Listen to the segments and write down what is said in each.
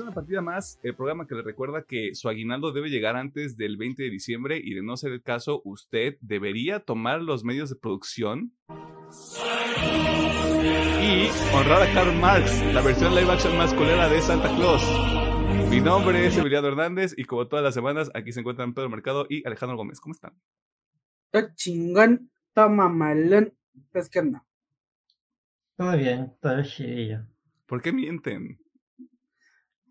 una partida más, el programa que le recuerda que su aguinaldo debe llegar antes del 20 de diciembre y de no ser el caso, usted debería tomar los medios de producción y honrar a Karl Marx, la versión live action más colera de Santa Claus. Mi nombre es Emiliano Hernández y como todas las semanas aquí se encuentran Pedro Mercado y Alejandro Gómez. ¿Cómo están? Está chingón, toma malón, es que no. Todo bien, todo chido. ¿Por qué mienten?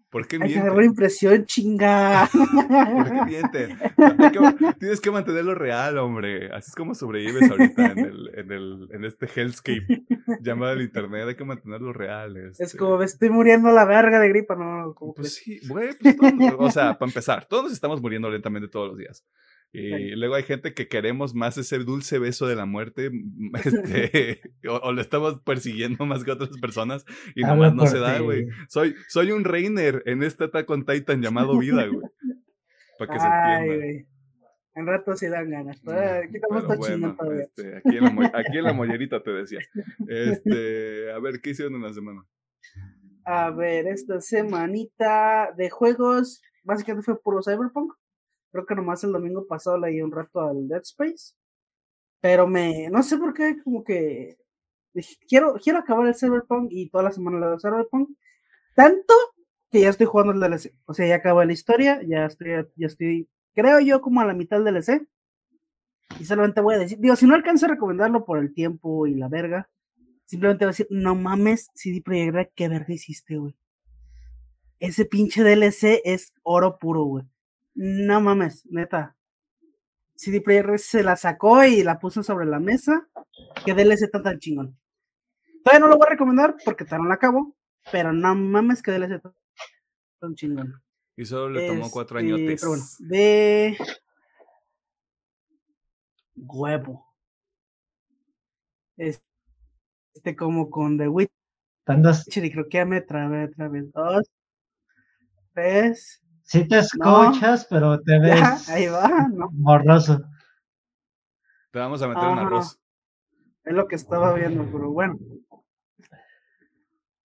¿Por qué Hay que mienten? agarrar impresión, chinga. ¿Por qué mienten? Que- tienes que mantenerlo real, hombre. Así es como sobrevives ahorita en, el, en, el, en este hellscape llamado el internet. Hay que mantenerlo real. Es este. como me estoy muriendo a la verga de gripa, no, como Pues sí, güey, pues o sea, para empezar, todos nos estamos muriendo lentamente todos los días. Y luego hay gente que queremos más ese dulce beso de la muerte, mm, este, o, o lo estamos persiguiendo más que otras personas y Habla nomás no se da, güey. Soy, soy un Reiner en este Attack on Titan llamado vida, güey. Para que se entienda. En rato sí dan ganas. Pero todo bueno, todavía. este, aquí, en la, aquí en la mollerita te decía. Este, a ver, ¿qué hicieron en la semana? A ver, esta semanita de juegos, básicamente fue puro Cyberpunk. Creo que nomás el domingo pasado le di un rato al Dead Space. Pero me, no sé por qué, como que quiero, quiero acabar el Cyberpunk y toda la semana le doy Cyberpunk. Tanto que ya estoy jugando el DLC. O sea, ya acabé la historia, ya estoy, ya estoy, creo yo, como a la mitad del DLC. Y solamente voy a decir, digo, si no alcanzo a recomendarlo por el tiempo y la verga, simplemente voy a decir, no mames, CD Projekt qué verga hiciste, güey. Ese pinche DLC es oro puro, güey. No mames, neta. CD Projekt Red se la sacó y la puso sobre la mesa. Qué DLC tan tan chingón. Todavía no lo voy a recomendar porque todavía no la acabo, pero no mames que DLC tan, tan chingón. Y solo le tomó cuatro Este, añotes. Pero bueno, de huevo. Es- Este como con The Witcher Tantas, y creo que ya me trabé otra vez. Dos, tres, sí te escuchas, pero te ves ya, ahí va, ¿no? borroso. Te vamos a meter un Ajá. arroz. Es lo que estaba viendo, pero bueno.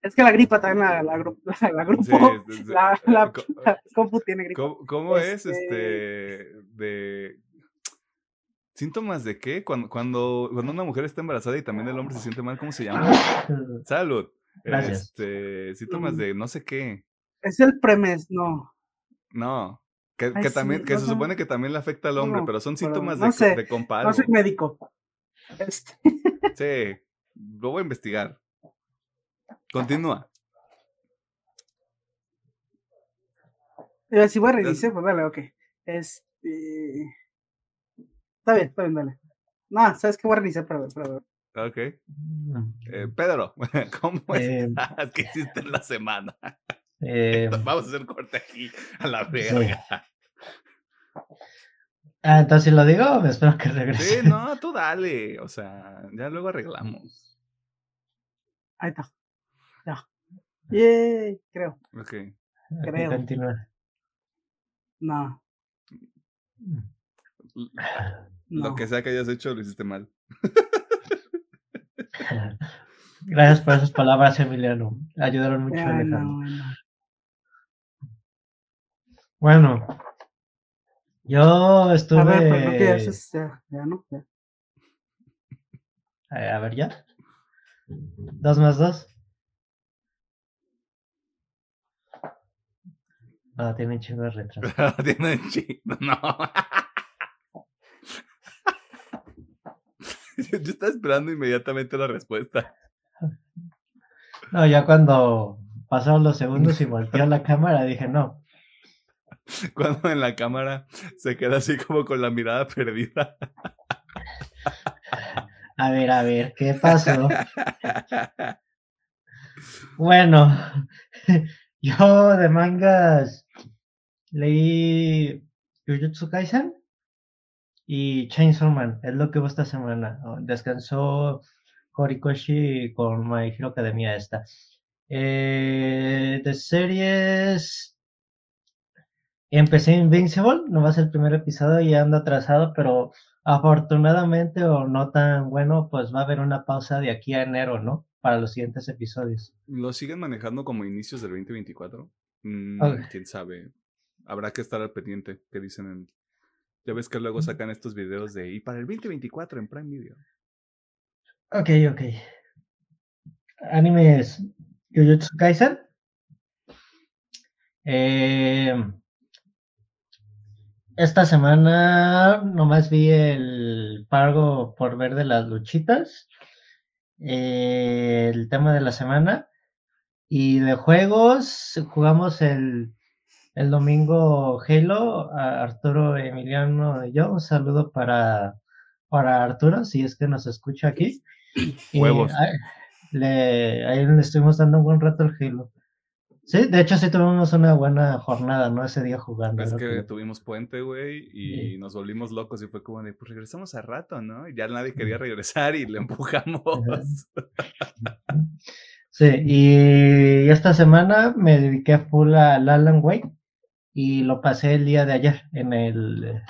Es que la gripa también la, la, gru- la, la grupo, Sí, es- la, la, co- la compu tiene gripa. ¿Cómo, cómo es Este- este de síntomas de qué? Cuando, cuando, cuando una mujer está embarazada y también el hombre se siente mal, ¿cómo se llama? Salud. Gracias. Este, síntomas de no sé qué. Es el premes, no. No. Que, Ay, que sí, también, que no se sé. supone que también le afecta al hombre, No, pero son pero síntomas no de, sé, de comparo. No soy médico. Este, Sí, lo voy a investigar. Continúa. Si voy a reiniciar, pues dale, ok. Este. Está bien, está bien, dale. No, ¿sabes qué? Voy a reiniciar para ver. Ok. Eh, Pedro, ¿cómo Eh, estás? ¿Qué hiciste en la semana? Eh, Vamos a hacer corte aquí a la Sí. verga. ah, entonces lo digo, me espero que regrese. Sí, no, tú dale. O sea, ya luego arreglamos. Ahí está. Ya. Yay, creo. Ok. Creo. continúa. No, no. Lo que sea que hayas hecho, lo hiciste mal. Gracias por esas palabras, Emiliano. Ayudaron mucho Ay, no. Bueno, yo estuve. A ver, pero no que haces, ya, ya no, ya. Eh, a ver, ya. Dos más dos. No, tiene chingo de retraso. Tiene chi- No. Yo yo estaba esperando inmediatamente la respuesta. No, ya cuando pasaron los segundos y volteó la cámara, dije, no. Cuando en la cámara se queda así como con la mirada perdida. A ver, a ver, ¿qué pasó? Bueno, yo de mangas leí Jujutsu Kaisen y Chainsaw Man, es lo que hubo esta semana. Descansó Horikoshi con My Hero Academia esta. Eh, de series, empecé Invincible, no va a ser el primer episodio y ando atrasado, pero afortunadamente o no tan bueno, pues va a haber una pausa de aquí a enero, ¿no? Para los siguientes episodios. ¿Lo siguen manejando como inicios del 2024? Mm. Quién sabe. Habrá que estar al pendiente. ¿Qué dicen en.? Ya ves que luego sacan estos videos de. Y para el 2024 en Prime Video. Ok, ok. Animes Jujutsu Kaisen. Eh, esta semana nomás vi el pago por ver de las luchitas. eh, el tema de la semana. Y de juegos, jugamos el, el domingo Halo. a Arturo Emiliano y yo. Un saludo para, para Arturo, si es que nos escucha aquí. Y, Huevos. le, ahí le estuvimos dando un buen rato al Halo. Sí, de hecho sí tuvimos una buena jornada, ¿no? Ese día jugando. Es que que- tuvimos puente, güey, y Sí. nos volvimos locos y fue como de, pues regresamos a rato, ¿no? Y ya nadie quería regresar y le empujamos. Sí, y esta semana me dediqué full al Alan Wake y lo pasé el día de ayer en el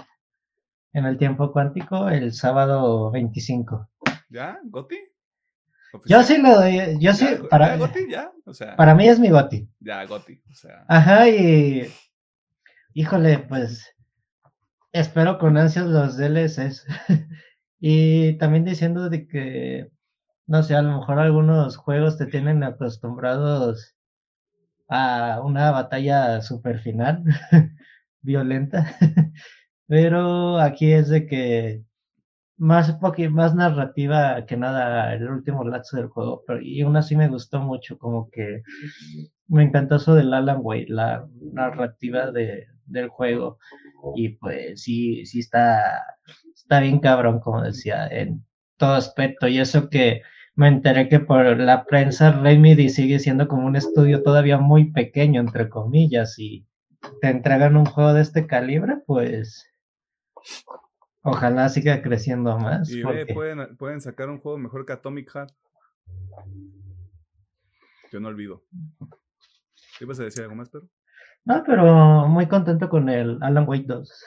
en el tiempo cuántico, el sábado 25. ¿Ya? ¿Goti? Yo sí lo doy, yo sí, ¿Ya, para, ya, Goti? ¿Ya? O sea, para mí es mi goti. ya, Goti. O sea, Ajá, y híjole, pues espero con ansias los DLCs. y también diciendo de que, no sé, a lo mejor algunos juegos te tienen acostumbrados a una batalla super final, violenta. Pero aquí es de que más poqui- más narrativa que nada el último lapso del juego, pero y aún así me gustó mucho, como que me encantó eso del Alan Wake, la narrativa de, del juego. Y pues sí, sí está, está bien cabrón, como decía, en todo aspecto. Y eso que me enteré que por la prensa Remedy sigue siendo como un estudio todavía muy pequeño, entre comillas, y te entregan un juego de este calibre, pues ojalá siga creciendo más. y ve, pueden, pueden sacar un juego mejor que Atomic Heart. Yo no olvido. ¿Qué ibas a decir algo más, pero? No, pero muy contento con el Alan Wake 2.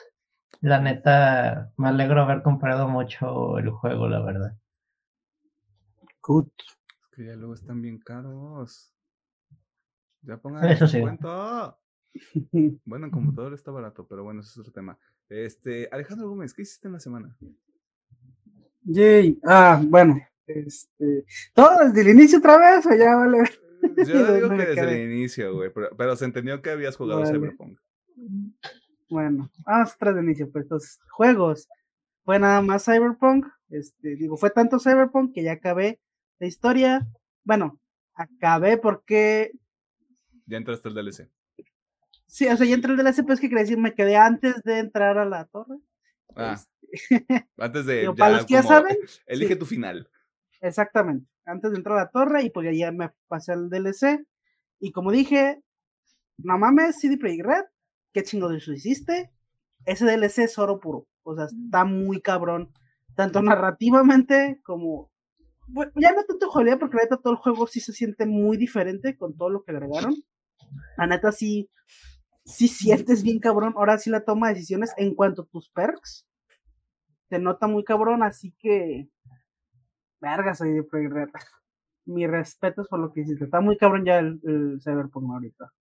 La neta, me alegro haber comprado mucho el juego, la verdad. Good. Es que ya luego están bien caros. Ya pongan Eso sí. Bueno, en computador está barato, pero bueno, ese es otro tema. Este, Alejandro Gómez, ¿qué hiciste en la semana? Yay. Ah, bueno. Este. ¿Todo desde el inicio otra vez o ya vale? Yo digo ¿Dónde que desde quedé? el inicio, güey, pero, pero se entendió que habías jugado Vale. Cyberpunk. Bueno, vamos atrás de inicio, pues entonces, juegos. Fue nada más Cyberpunk, este, digo, fue tanto Cyberpunk que ya acabé la historia. Bueno, acabé porque, Ya entraste al DLC. Sí, o sea, ya entré el DLC, pues que quería decir, me quedé antes de entrar a la torre. Ah, Este, antes de. digo, para los que ya saben, Elige sí. tu final. Exactamente, antes de entrar a la torre y pues ya, ya me pasé al DLC. Y como dije, no mames, CD Projekt Red, qué chingo de eso hiciste. Ese DLC es oro puro, o sea, está muy cabrón, tanto narrativamente como... Bueno, ya no tanto jugabilidad porque la neta todo el juego sí se siente muy diferente con todo lo que agregaron. La neta sí, sí sientes bien cabrón, ahora sí la toma de decisiones en cuanto a tus perks. Te nota muy cabrón, así que Verga, soy de Red. Mis respetos por lo que hiciste. Está muy cabrón ya el, el Cyberpunk ahorita.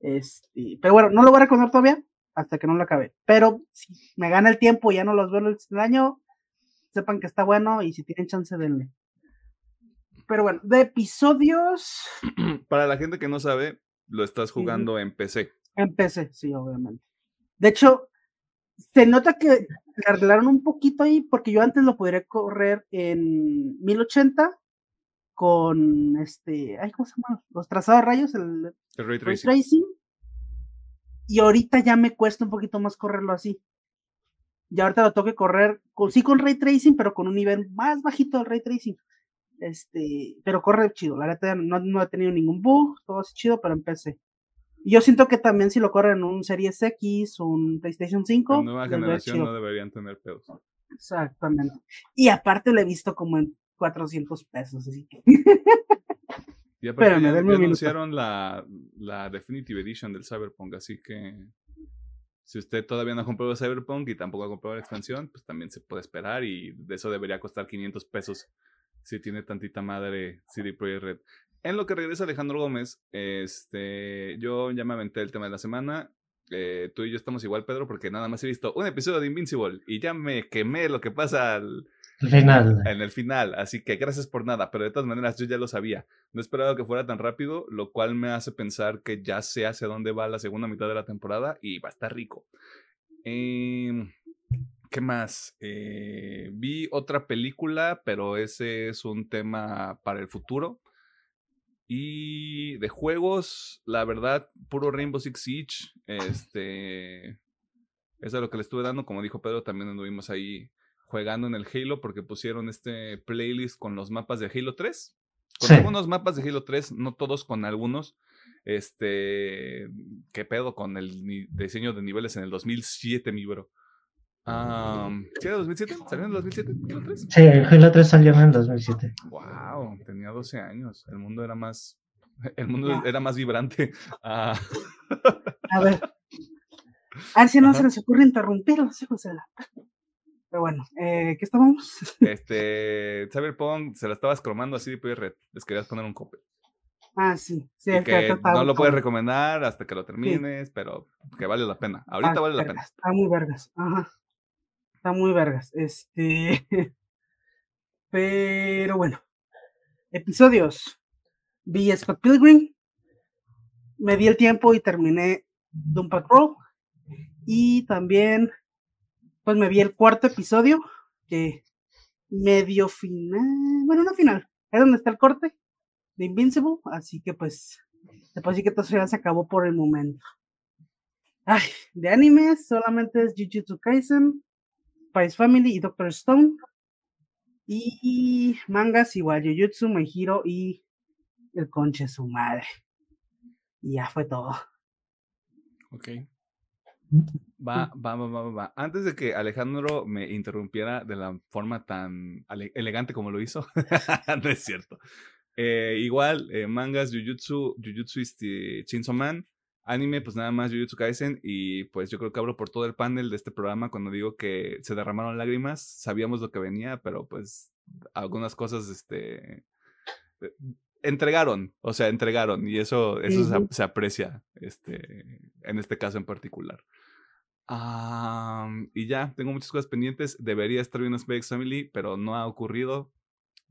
Este, pero bueno, no lo voy a recordar todavía hasta que no lo acabe. Pero si me gana el tiempo y ya no los veo el año, sepan que está bueno y si tienen chance, denle. Pero bueno, de episodios Para la gente que no sabe, lo estás jugando en PC. En PC, sí, obviamente. De hecho, se nota que le arreglaron un poquito ahí porque yo antes lo podría correr en 1080 con este, ay, ¿cómo se llama? Los trazados de rayos, el El Ray ray Tracing. Y ahorita ya me cuesta un poquito más correrlo así. Ya ahorita lo tengo que correr, con, sí con ray tracing, pero con un nivel más bajito del ray tracing. Este, pero corre chido. La neta no, no he tenido ningún bug, todo es chido, pero. Y yo siento que también si lo corren en un Series X, un PlayStation 5, La nueva generación no deberían tener pedos. Exactamente. Y aparte lo he visto como en 400 pesos, así que. Y aparte Espérame, ya, anunciaron la, la Definitive Edition del Cyberpunk, así que si usted todavía no ha comprado Cyberpunk y tampoco ha comprado la expansión, pues también se puede esperar y de eso debería costar 500 pesos si tiene tantita madre CD Projekt Red. En lo que regresa Alejandro Gómez, este, yo ya me aventé el tema de la semana. Eh, tú y yo estamos igual, Pedro, porque nada más he visto un episodio de Invincible y ya me quemé lo que pasa al, final. en el final. Así que gracias por nada, pero de todas maneras yo ya lo sabía. No esperaba que fuera tan rápido, lo cual me hace pensar que ya sé hacia dónde va la segunda mitad de la temporada y va a estar rico. Em, ¿Qué más? Eh, vi otra película, pero ese es un tema para el futuro. Y de juegos, la verdad, puro Rainbow Six Siege. Este. Eso es lo que le estuve dando. Como dijo Pedro, también anduvimos ahí jugando en el Halo porque pusieron este playlist con los mapas de Halo 3. Con algunos mapas de Halo 3, no todos, con algunos. Este. ¿Qué pedo con el diseño de niveles en el 2007, mi bro? ¿Sí era 2007? ¿Salió en el 2007? ¿Halo 3? Sí, Halo 3 salió en el 2007. Wow, tenía 12 años. El mundo era más. El mundo era más vibrante. Ah. A ver. A ver si no se les ocurre interrumpir los hijos de la. Pero bueno, eh, ¿qué estábamos? Este. Cyberpunk se la estabas cromando así de red. Les querías poner un copy. Ah, sí. sí que no lo puedes recomendar hasta que lo termines, pero que vale la pena. Ahorita ah, vale la pena. Está muy vergas. Ajá. Está muy vergas. Este. Pero bueno. Episodios. Vi Scott Pilgrim. Me di el tiempo y terminé Doom Patrol. Y también, pues me vi el cuarto episodio, que medio final, bueno, no final, es donde está el corte de Invincible, así que pues, después sí que todo se acabó por el momento. Ay, de anime solamente es Jujutsu Kaisen, Spice Family y Doctor Stone. Y mangas igual, Jujutsu, My Hero y El Conche su madre. Y ya fue todo. Ok. Va, va, va, va, va. Antes de que Alejandro me interrumpiera de la forma tan elegante como lo hizo, no es cierto. Eh, igual, eh, mangas, Jujutsu, Jujutsu este, Chainsaw Man, Anime, pues nada más Jujutsu Kaisen y pues yo creo que hablo por todo el panel de este programa cuando digo que se derramaron lágrimas, sabíamos lo que venía, pero pues algunas cosas, este, eh, entregaron, o sea, entregaron y eso, eso se, aprecia, este, en este caso en particular. y ya, tengo muchas cosas pendientes, debería estar viendo Spy Family, pero no ha ocurrido,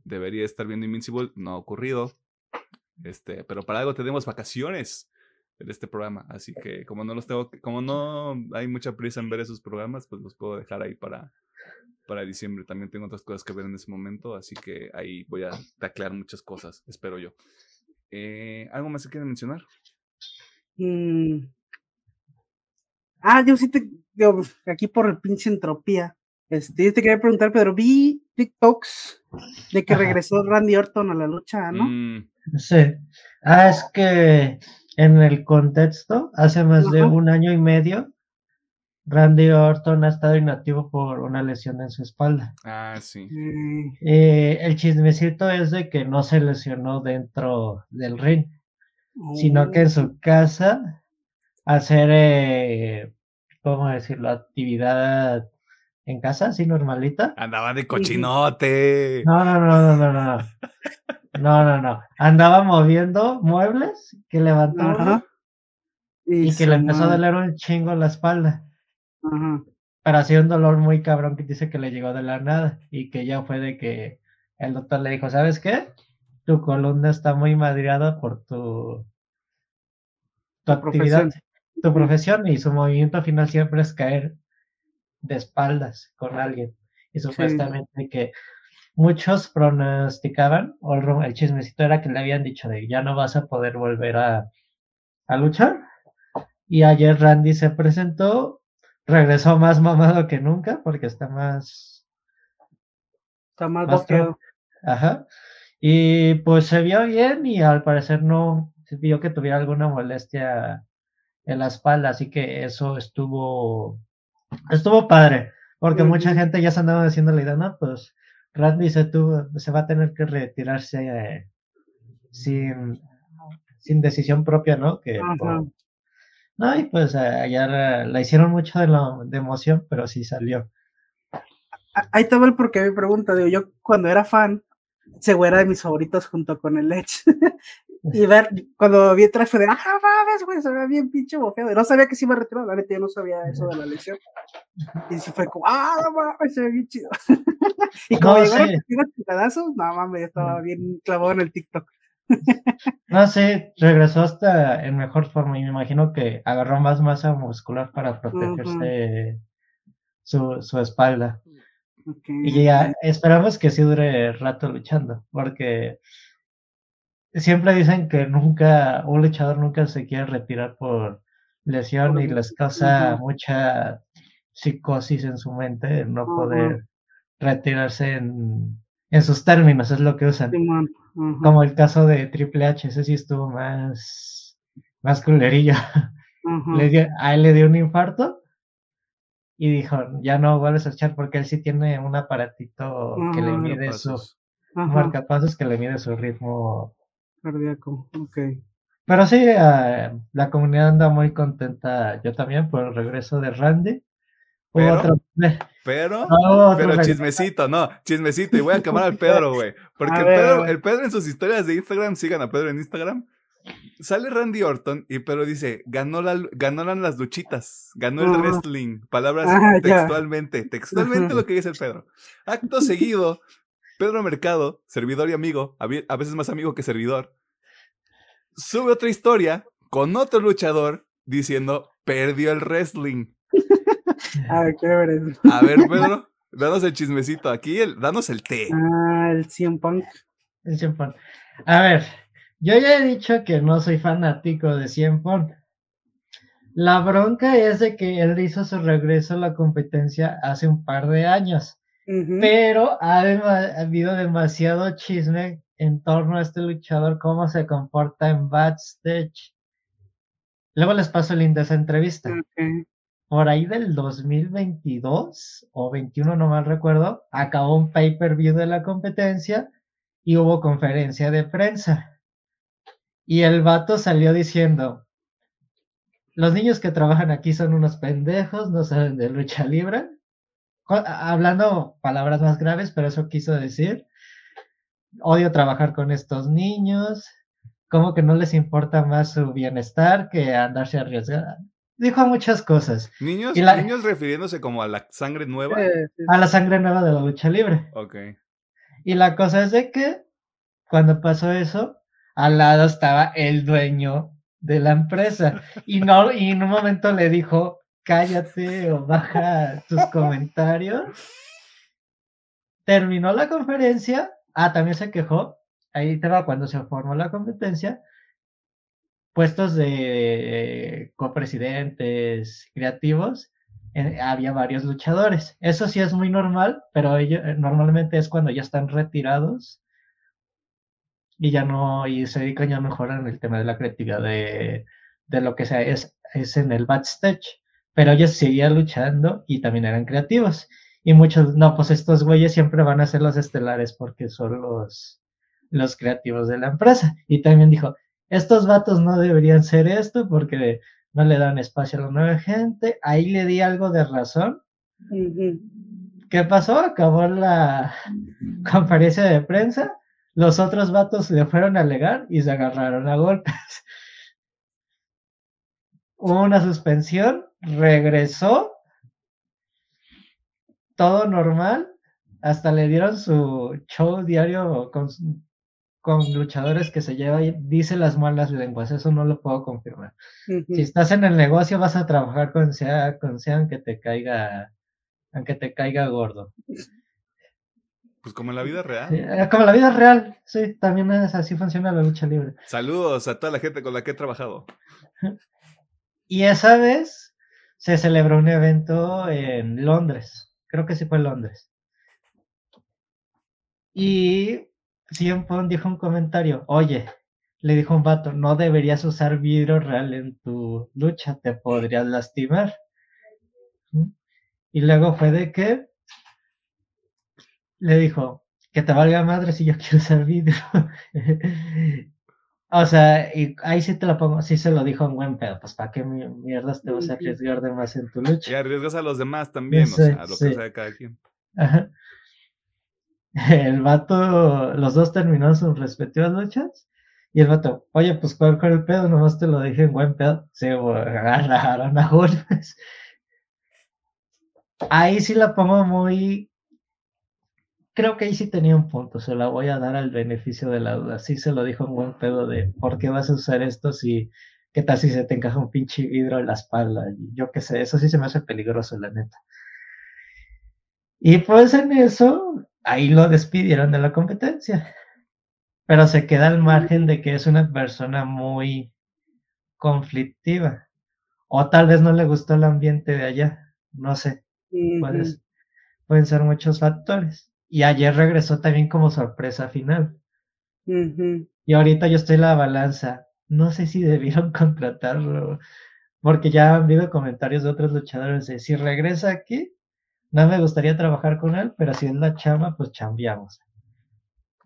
debería estar viendo Invincible, no ha ocurrido, este, pero para algo tenemos vacaciones en este programa. Así que como no los tengo, como no hay mucha prisa en ver esos programas, pues los puedo dejar ahí para, para diciembre. También tengo otras cosas que ver en ese momento, así que ahí voy a taclear muchas cosas, espero yo. Eh, ¿Algo más que quieren mencionar? Mm. Ah, yo sí te, digo, aquí por el pinche entropía. Este, te quería preguntar, pero vi TikToks de que regresó Randy Orton a la lucha, ¿no? Mm. Sí. Ah, es que en el contexto, hace más de un año y medio, Randy Orton ha estado inactivo por una lesión en su espalda. Ah, sí. Eh, el chismecito es de que no se lesionó dentro del ring, sino que en su oh. casa hacer, eh, ¿cómo decirlo? Actividad en casa, así normalita. Andaba de cochinote. No, no, no, no, no, no. No, no, no. Andaba moviendo muebles que levantó y, que le empezó a doler un chingo la espalda. Ajá. Pero hacía un dolor muy cabrón que dice que le llegó de la nada y que ya fue de que el doctor le dijo, ¿sabes qué? Tu columna está muy madreada por tu, tu actividad, tu profesión y su movimiento final siempre es caer de espaldas con alguien. Y supuestamente que muchos pronosticaban, o el, chismecito era que le habían dicho de ya no vas a poder volver a, a luchar. Y ayer Randy se presentó, regresó más mamado que nunca porque está más... Está más, más Ajá. Y pues se vio bien y al parecer no se vio que tuviera alguna molestia en la espalda, así que eso estuvo estuvo padre, porque mucha gente ya se andaba diciendo la idea, no, pues Randy se, tuvo, se va a tener que retirarse eh, sin, sin decisión propia, ¿no? Que, no, y pues eh, allá la, hicieron mucho de, la, de emoción, pero sí salió. Ahí estaba el porqué mi pregunta. Digo, yo cuando era fan, güey era de mis favoritos junto con el Edge. y ver, cuando vi el traje de, ah, mames, güey, se ve bien pinche bofeado. No sabía que se iba a retirar, la neta, yo no sabía eso de la lesión. Y sí fue como, ah, no mames, se ve bien chido. y como No, llegaron sí. los chicadazos, no mames, estaba bien clavado en el TikTok. No sé, regresó hasta en mejor forma y me imagino que agarró más masa muscular para protegerse su, su espalda. Y ya esperamos que sí dure rato luchando, porque siempre dicen que nunca, un luchador nunca se quiere retirar por lesión Por- y les causa mucha psicosis en su mente no poder retirarse en, en sus términos, es lo que usan. Como el caso de Triple H, ese sí estuvo más, más culerillo. Le dio- a él le dio un infarto y dijo, ya no vuelves a echar porque él sí tiene un aparatito que le mide su, Pasos. un Ajá, marcapasos que le mide su ritmo. Cardíaco, ok. Pero sí, eh, la comunidad anda muy contenta, yo también, por el regreso de Randy. Pero- otro, Pero, no, pero chismecito, no, chismecito. Y voy a acabar al Pedro, güey. Porque el Pedro, ver. el Pedro en sus historias de Instagram, sigan a Pedro en Instagram. Sale Randy Orton y Pedro dice, ganó la, ganaron las luchitas, ganó el Ajá. wrestling. Palabras Ah, textualmente, textualmente lo que dice el Pedro. Acto seguido, Pedro Mercado, servidor y amigo, a veces más amigo que servidor, sube otra historia con otro luchador diciendo, perdió el wrestling. A ver, quiero ver eso. A ver, Pedro, danos el chismecito aquí, el, danos el té. Ah, el CM Punk. El Cien Pon. A ver, yo ya he dicho que no soy fanático de Cien Pon. La bronca es de que él hizo su regreso a la competencia hace un par de años, Pero ha, ha habido demasiado chisme en torno a este luchador, cómo se comporta en backstage. Luego les paso el link de esa entrevista. Ok. Por ahí del 2022 o 21, no mal recuerdo, acabó un pay-per-view de la competencia y hubo conferencia de prensa. Y el vato salió diciendo, los niños que trabajan aquí son unos pendejos, no saben de lucha libre. Hablando palabras más graves, pero eso quiso decir. Odio trabajar con estos niños. Como que no les importa más su bienestar que andarse arriesgando. Dijo muchas cosas. Niños, Y la- niños refiriéndose como a la sangre nueva. Eh, A la sangre nueva de la lucha libre. Ok. Y la cosa es de que cuando pasó eso, al lado estaba el dueño de la empresa. Y no, y en un momento le dijo, cállate o baja tus comentarios. Terminó la conferencia. Ah, también se quejó. Ahí va cuando se formó la competencia. Puestos de copresidentes creativos, eh, había varios luchadores. Eso sí es muy normal, pero ello- eh, normalmente es cuando ya están retirados y ya no, y se dedican ya mejor en el tema de la creatividad de, de lo que sea, es, es en el backstage. Pero ellos seguían luchando y también eran creativos. Y muchos, no, pues estos güeyes siempre van a ser los estelares porque son los, los creativos de la empresa. Y también dijo, estos vatos no deberían ser esto porque no le dan espacio a la nueva gente. Ahí le di algo de razón. ¿Qué pasó? Acabó la conferencia de prensa. Los otros vatos le fueron a alegar y se agarraron a golpes. Hubo una suspensión, regresó, todo normal, hasta le dieron su show diario con, con luchadores que se lleva y dice las malas lenguas, eso no lo puedo confirmar. Si estás en el negocio vas a trabajar con sea, con sea aunque te caiga, aunque te caiga gordo. Pues como en la vida real. Sí, eh, como la vida real, sí, también es así funciona la lucha libre. Saludos a toda la gente con la que he trabajado. Y esa vez se celebró un evento en Londres, creo que sí fue en Londres. Y CM dijo un comentario, oye, le dijo un vato, no deberías usar vidrio real en tu lucha, te podrías lastimar. Y luego fue de que le dijo, que te valga madre si yo quiero usar vidrio. O sea, y ahí sí te lo pongo, sí se lo dijo en buen pedo, pues para qué mi- mierdas te vas a arriesgar de más en tu Y lucha. arriesgas a los demás también, o Sí, sea, lo sí. que sea cada quien. Ajá. el vato, los dos terminaron sus respectivas luchas. Y el vato, oye, pues cuál fue el pedo, nomás te lo dije en buen pedo. Se agarraron a golpes. Ahí sí la pongo muy. Creo que ahí sí tenía un punto, se la voy a dar al beneficio de la duda. Sí se lo dijo en buen pedo de por qué vas a usar esto si. ¿Qué tal si se te encaja un pinche vidrio en la espalda? Yo qué sé, eso sí se me hace peligroso, la neta. Y pues en eso, ahí lo despidieron de la competencia. Pero se queda al margen de que es una persona muy conflictiva. O tal vez no le gustó el ambiente de allá, no sé. pueden ser muchos factores. Y ayer regresó también como sorpresa final. Y ahorita yo estoy en la balanza. No sé si debieron contratarlo. Porque ya han habido comentarios de otros luchadores de si regresa aquí, no me gustaría trabajar con él, pero si es la chama, pues chambiamos.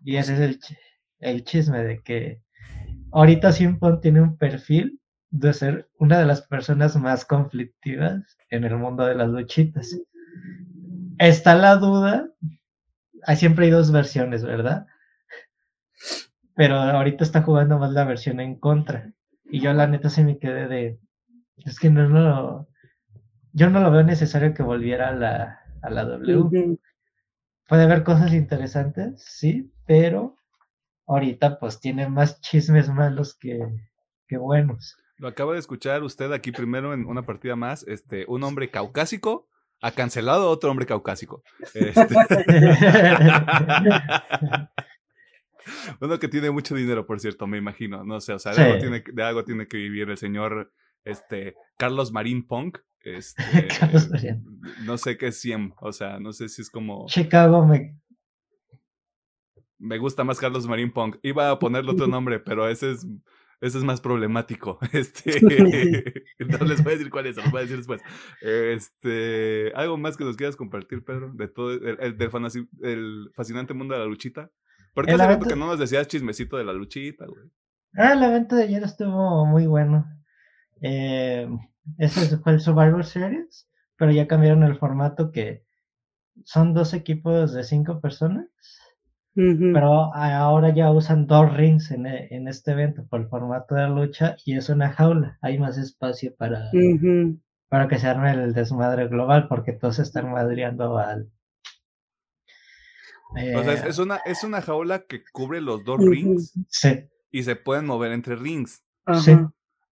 Y ese es el, el chisme de que ahorita Simpon tiene un perfil de ser una de las personas más conflictivas en el mundo de las luchitas. Está la duda, siempre hay dos versiones, ¿verdad? Pero ahorita está jugando más la versión en contra. Y yo la neta se me quedé de, es que no lo, yo no lo veo necesario que volviera a la, a la W. Puede haber cosas interesantes, sí, pero ahorita pues tiene más chismes malos que, que buenos. Lo acaba de escuchar usted aquí primero en una partida más. Este, un hombre caucásico ha cancelado a otro hombre caucásico. Este... Uno que tiene mucho dinero, por cierto, me imagino. No sé, o sea, de, algo, tiene, de algo tiene que vivir el señor este, Carlos Marín Punk. Este, no sé qué es 100, o sea, no sé si es como... Chicago me... Me gusta más Carlos Marín Punk. Iba a ponerle otro nombre, pero ese es ese es más problemático. Este, no les voy a decir cuál es, les voy a decir después. Este, algo más que nos quieras compartir, Pedro, de todo el, del fascinante mundo de la luchita. ¿Por qué hace que no nos decías chismecito de la luchita, güey? Ah, el evento de ayer estuvo muy bueno. Eh, ese fue el Survivor Series, pero ya cambiaron el formato que son dos equipos de cinco personas pero ahora ya usan dos rings en, e, en, este evento por el formato de lucha y es una jaula. Hay más espacio para, para que se arme el desmadre global porque todos están madreando al. o sea, es, eh, una, es una jaula que cubre los dos rings. Sí. Y se pueden mover entre rings. Sí.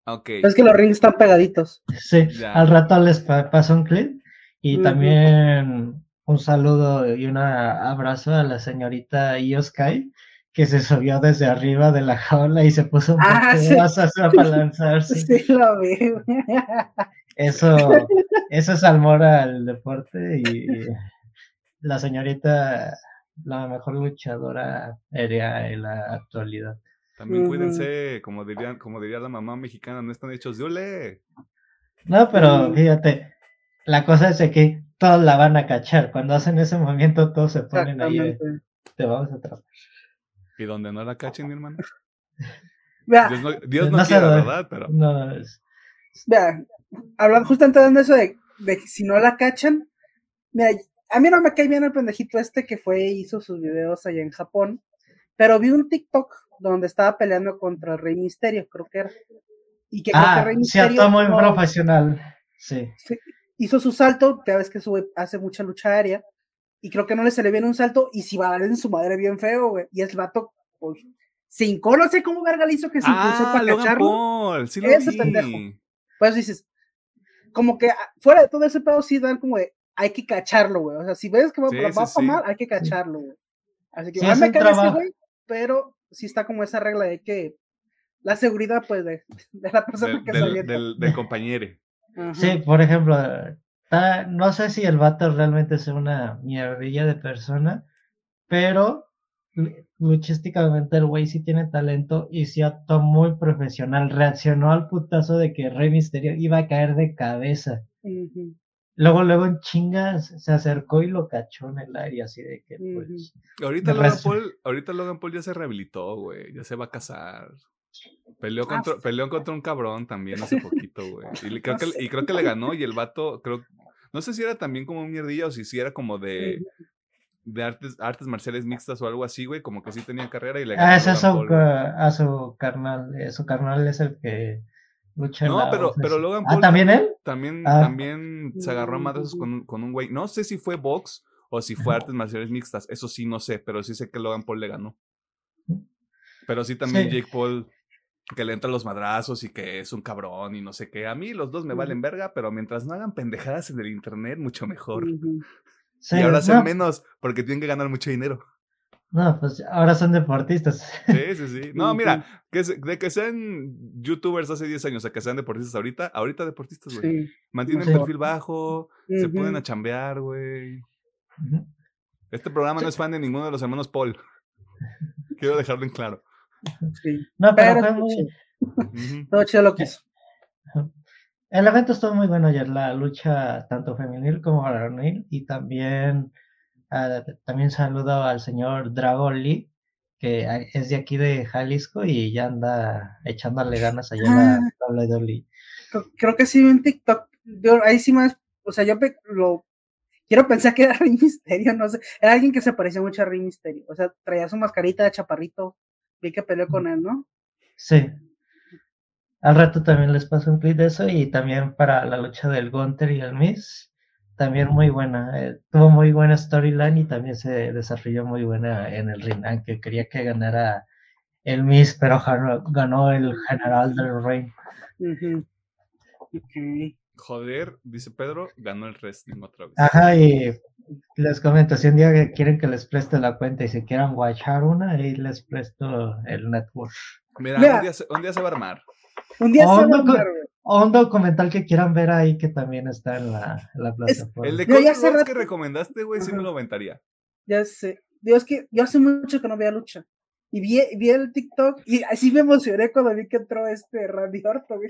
Okay. Es que los rings están pegaditos. Sí. Al rato les paso un clip. Y también un saludo y un abrazo a la señorita Ioskai, que se subió desde arriba de la jaula y se puso un ah, poco más para lanzarse. Sí, lo vi. Eso, eso es almora al deporte y, la señorita, la mejor luchadora aérea en la actualidad. También cuídense, como diría, como diría la mamá mexicana, no están hechos de ole. No, pero fíjate, la cosa es que todos la van a cachar. Cuando hacen ese movimiento, todos se ponen ahí. te vamos a atrapar. ¿Y donde no la cachen, mi hermano? Dios no, Dios no, ¿verdad? Pero... No, es... Vea, hablando justamente de eso de, de que si no la cachan, mira, a mí no me cae bien el pendejito este que fue hizo sus videos allá en Japón, pero vi un TikTok donde estaba peleando contra el Rey Misterio, creo que era. Y que ah, Rey Misterio. muy profesional. Sí. sí hizo su salto, ya ves que sube, hace mucha lucha aérea, y creo que no le se le viene un salto, y si va a dar en su madre bien feo, güey, y el vato, pues, cinco, no sé cómo verga le hizo que se impulsó ah, para cacharlo. sí lo ese pendejo. Pues dices, como que ah, fuera de todo ese pedo, sí dan como de, hay que cacharlo, güey, o sea, si ves que va, va para mal, hay que cacharlo, güey. Así que, sí, me cae ese güey, pero sí está como esa regla de que la seguridad, pues, de, de la persona que del, del, del compañero. Sí, por ejemplo, no sé si el vato realmente es una mierdilla de persona, pero luchísticamente el güey sí tiene talento y sí actuó muy profesional. Reaccionó al putazo de que Rey Misterio iba a caer de cabeza. Luego, luego en chingas se acercó y lo cachó en el aire, así de que pues. Ahorita, Logan Paul, ahorita Logan Paul ya se rehabilitó, güey. Ya se va a casar. Peleó ah, contra, peleó contra un cabrón también hace poquito, güey. Y creo, que, y creo que le ganó y el vato, creo, no sé si era también como un mierdilla o si, si era como de, de artes, artes marciales mixtas o algo así, güey, como que sí tenía carrera y le Ah, ganó ese es Logan su, Paul, a su carnal. eh, Su carnal es el que lucha No, pero, pero Logan Ah, Paul ¿también él? también, Ah. también se agarró a madrazos con, un- con un güey. No sé si fue box o si fue artes marciales mixtas. Eso sí, no sé, pero sí sé que Logan Paul le ganó. Pero sí también Sí. Jake Paul que le entra los madrazos y que es un cabrón y no sé qué. A mí los dos me valen verga, pero mientras no hagan pendejadas en el internet, mucho mejor. Sí, y ahora no, menos porque tienen que ganar mucho dinero. no, pues ahora son deportistas. Sí, sí, sí. No, mira, que se- de que sean youtubers hace 10 años a que sean deportistas ahorita, ahorita deportistas, güey. Sí. Mantienen Sí. perfil bajo, se ponen a chambear, güey. Este programa no es fan de ninguno de los hermanos Paul. Quiero dejarlo en claro. Sí. No, pero Pero fue muy, chido, todo chido lo que hizo. El evento estuvo muy bueno ayer, la lucha tanto femenil como varonil y también, ah, también saludo al señor Dragon Lee, que es de aquí de Jalisco y ya anda echándole ganas allá Ah. a la WWE. Creo- que sí vi en TikTok. Yo, ahí sí más, o sea, yo lo quiero pensar que era Rey Misterio, no sé. Era alguien que se parecía mucho a Rey Misterio. O sea, traía su mascarita de chaparrito. Vi que peleó con él, ¿no? Sí. Al rato también les paso un clip de eso y también para la lucha del Gunter y el Miz, también muy buena. eh, tuvo muy buena storyline y también se desarrolló muy buena en el ring, aunque quería que ganara el Miz, pero ganó, el general del ring. Joder, dice Pedro, ganó el wrestling otra vez. Ajá, y les comento, si un día que quieren que les preste la cuenta y se quieran watchar una, ahí les presto el network. Mira, Mira. Un, día se, un día se va a armar. Un día Oh, se va a armar. O un documental que quieran ver ahí que también está en la, en la Es- plataforma. El de Yo Cody ya hace Rhodes que recomendaste, güey, sí me lo aventaría. Ya sé. Dios, que yo hace mucho que no veía lucha. Y vi, vi el TikTok y así me emocioné cuando vi que entró este Randy Orton.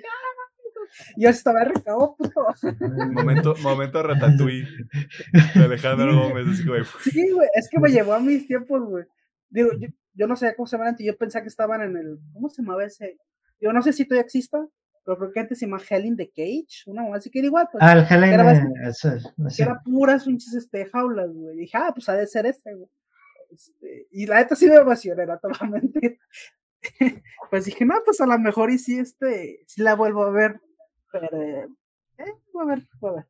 Yo estaba recabo, puto. Momento, momento ratatouille de Alejandro Gómez, así Sí, güey, es que me llevó a mis tiempos, güey. Digo, yo, yo no sabía cómo se llamaban antes, yo pensaba que estaban en el, ¿cómo se llamaba ese? Yo no sé si todavía exista, pero creo que antes se llamaba Hell in the Cage, una mamá así que era igual, pues, Ah, el Helen, Era eso es, no que sé. era puras pinches este, jaulas, güey. Y dije, ah, pues ha de ser este, güey. Este, y la neta sí me emocioné, era totalmente. pues dije, no, pues a lo mejor y sí, este, sí la vuelvo a ver. Pero, eh, voy a ver, voy a ver.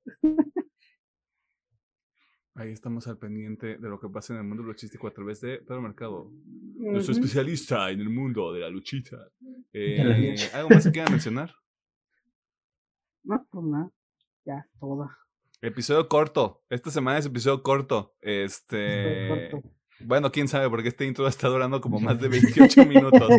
Ahí estamos al pendiente de lo que pasa en el mundo luchístico a través de Pedro Mercado, nuestro especialista en el mundo de la luchita. Eh. ¿Algo más que quieran mencionar? No, pues nada, ya, toda. Episodio corto. Esta semana es episodio corto. Este. corto. Bueno, quién sabe, porque este intro está durando como más de 28 minutos.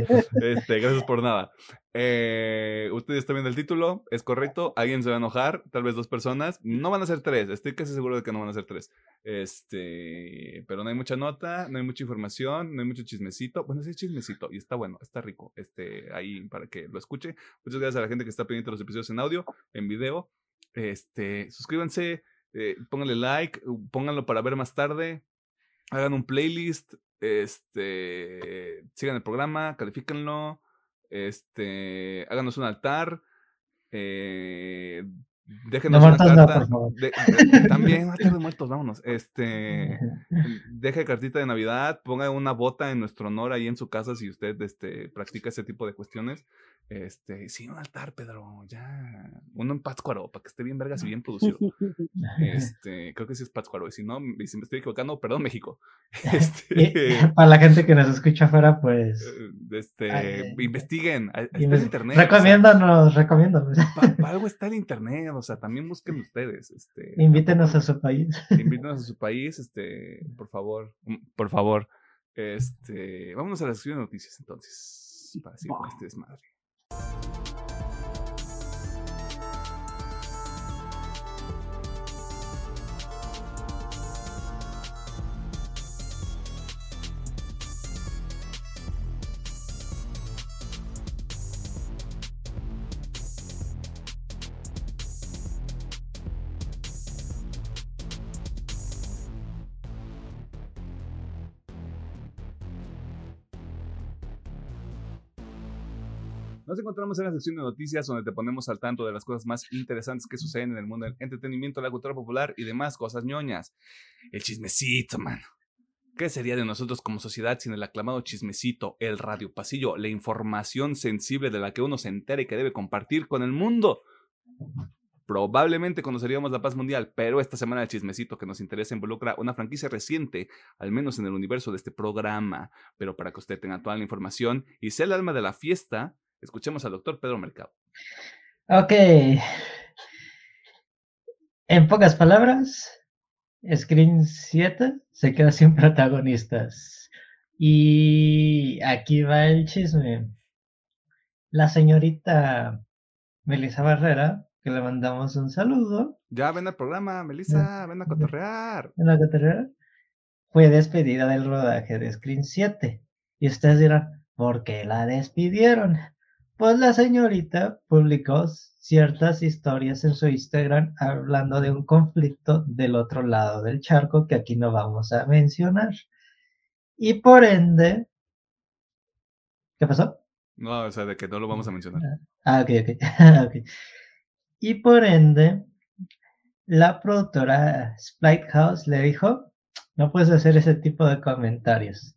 Este, gracias por nada. Eh, Usted está viendo el título, es correcto. Alguien se va a enojar, tal vez dos personas. No van a ser tres, estoy casi seguro de que no van a ser tres. Este, pero no hay mucha nota, no hay mucha información, no hay mucho chismecito. Bueno, sí chismecito y está bueno, está rico. Este, ahí para que lo escuche. Muchas gracias a la gente que está pendiente de los episodios en audio, en video. Este, suscríbanse, eh, pónganle like, pónganlo para ver más tarde hagan un playlist, este, sigan el programa, califíquenlo, este, háganos un altar, eh, déjenos una carta. por favor. de- de- también, altar de muertos, vámonos. Este, deje cartita de Navidad, ponga una bota en nuestro honor ahí en su casa si usted este, practica ese tipo de cuestiones. Este, sí, un altar, Pedro, ya. Uno en Pátzcuaro, para que esté bien vergas y bien producido. Este, creo que sí es Pátzcuaro, y si no, y si me estoy equivocando, perdón, México. Y- Este, para la gente que nos escucha afuera, pues eh, este, Ay, investiguen, está inves- internet. o sea, recomiéndanos, recomiéndanos. pa- algo está el internet, o sea, también busquen ustedes, este. Invítenos a su país. invítenos a su país, este, por favor, mm, por favor. Este, vámonos a la sección de noticias entonces, para con este desmadre. Nos encontramos en la sección de noticias donde te ponemos al tanto de las cosas más interesantes que suceden en el mundo del entretenimiento, la cultura popular y demás cosas ñoñas. El chismecito, mano. ¿Qué sería de nosotros como sociedad sin el aclamado chismecito, el radio pasillo, la información sensible de la que uno se entera y que debe compartir con el mundo? Probablemente conoceríamos la paz mundial, pero esta semana el chismecito que nos interesa involucra una franquicia reciente, al menos en el universo de este programa. Pero para que usted tenga toda la información y sea el alma de la fiesta, escuchemos al doctor Pedro Mercado. Ok. En pocas palabras, Screen 7 se queda sin protagonistas. Y aquí va el chisme. La señorita Melissa Barrera que le mandamos un saludo. Ya ven al programa, Melissa, ven a cotorrear. Ven a cotorrear. Fue despedida del rodaje de Screen 7. Y ustedes dirán, ¿por qué la despidieron? Pues la señorita publicó ciertas historias en su Instagram hablando de un conflicto del otro lado del charco que aquí no vamos a mencionar. Y por ende... ¿Qué pasó? No, o sea, de que no lo vamos a mencionar. Ah, ok, ok. okay. Y por ende, la productora Splite House le dijo, no puedes hacer ese tipo de comentarios.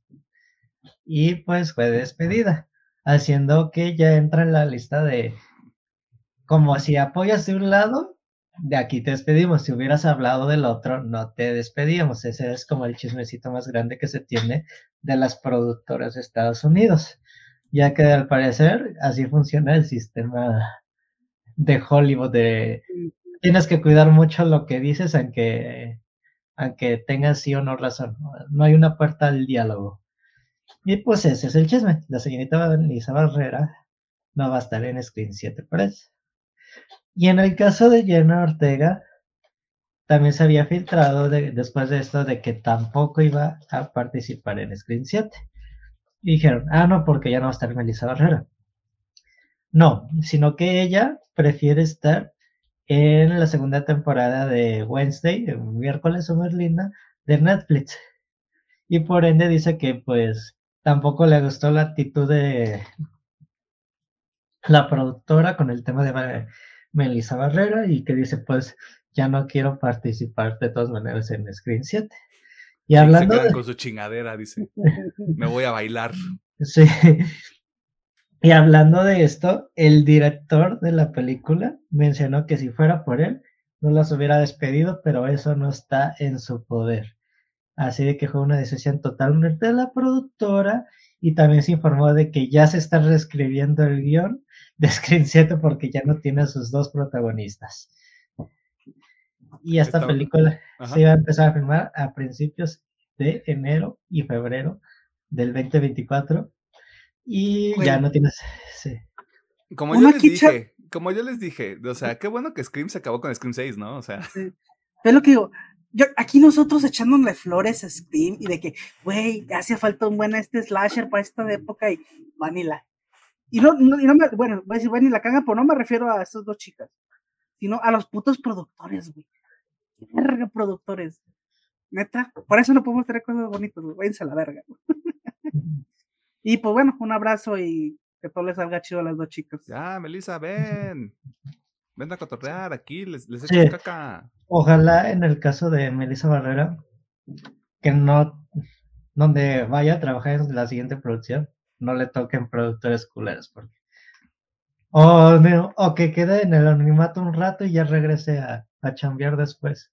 Y pues fue despedida, haciendo que ya entra en la lista de, como si apoyas de un lado, de aquí te despedimos. Si hubieras hablado del otro, no te despedíamos. Ese es como el chismecito más grande que se tiene de las productoras de Estados Unidos. Ya que al parecer así funciona el sistema de Hollywood, de tienes que cuidar mucho lo que dices, aunque, aunque tengas sí o no razón. No hay una puerta al diálogo. Y pues ese es el chisme. La señorita Lisa Barrera no va a estar en Screen 7 Press. Y en el caso de Jenna Ortega, también se había filtrado después de esto de que tampoco iba a participar en Screen 7. Y dijeron, ah, no, porque ya no va a estar Melissa Barrera. No, sino que ella prefiere estar en la segunda temporada de Wednesday, miércoles o Merlina, de Netflix. Y por ende dice que pues tampoco le gustó la actitud de la productora con el tema de Melissa Barrera y que dice pues ya no quiero participar de todas maneras en Screen 7. Y hablando de... con su chingadera, dice. Me voy a bailar. Sí. Y hablando de esto, el director de la película mencionó que si fuera por él, no las hubiera despedido, pero eso no está en su poder. Así de que fue una decisión totalmente de la productora y también se informó de que ya se está reescribiendo el guion de Screen 7 porque ya no tiene a sus dos protagonistas. Y esta película se iba a empezar a filmar a principios de enero y febrero del 2024 y ya no tienes. Sí. Como yo les dije, como yo les dije, o sea, qué bueno que Scream se acabó con Scream 6, ¿no? O sea. Sí. Es lo que digo. Yo, aquí nosotros echándole flores a Scream y de que, güey, hace falta un buen este slasher para esta época y Vanilla. Y no, y no me, bueno, voy a decir Vanilla caga, pero no me refiero a estas dos chicas, sino a los putos productores, güey. Verga, productores. Neta, por eso no podemos tener cosas bonitas, güey. Váyanse a la verga. Y pues bueno, un abrazo y que todo les salga chido a las dos chicas. Ya, Melissa, ven. Ven a cotorrear aquí, les, les sí. caca. Ojalá en el caso de Melissa Barrera, que no, donde vaya a trabajar en la siguiente producción, no le toquen productores culeros, porque o, o que quede en el anonimato un rato y ya regrese a, a chambear después.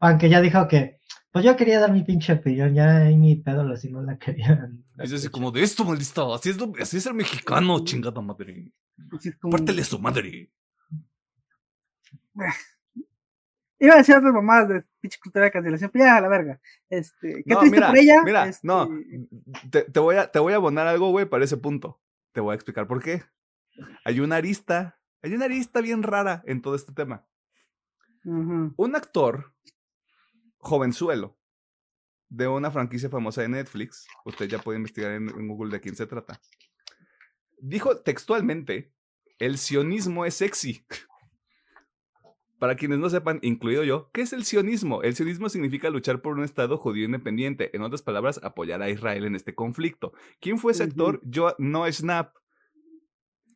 Aunque ya dijo que pues yo quería dar mi pinche opinión, ya ahí mi pedo si no la querían. Es así como de esto, maldita, así es, así es el mexicano, chingada madre. Como... Pártele a su madre. Iba a decir otras mamadas de pinche cultura de cancelación, pero ya a la verga. Este, qué no, triste mira, por ella. Mira, este... no, te, te, voy a, te voy a abonar algo, güey, para ese punto. Te voy a explicar por qué. Hay una arista, hay una arista bien rara en todo este tema. Uh -huh. Un actor jovenzuelo de una franquicia famosa de Netflix, usted ya puede investigar en, en, Google de quién se trata, dijo textualmente, el sionismo es sexy. Para quienes no sepan, incluido yo, ¿qué es el sionismo? El sionismo significa luchar por un Estado judío independiente, en otras palabras, apoyar a Israel en este conflicto. ¿Quién fue ese actor? Yo, no Snap,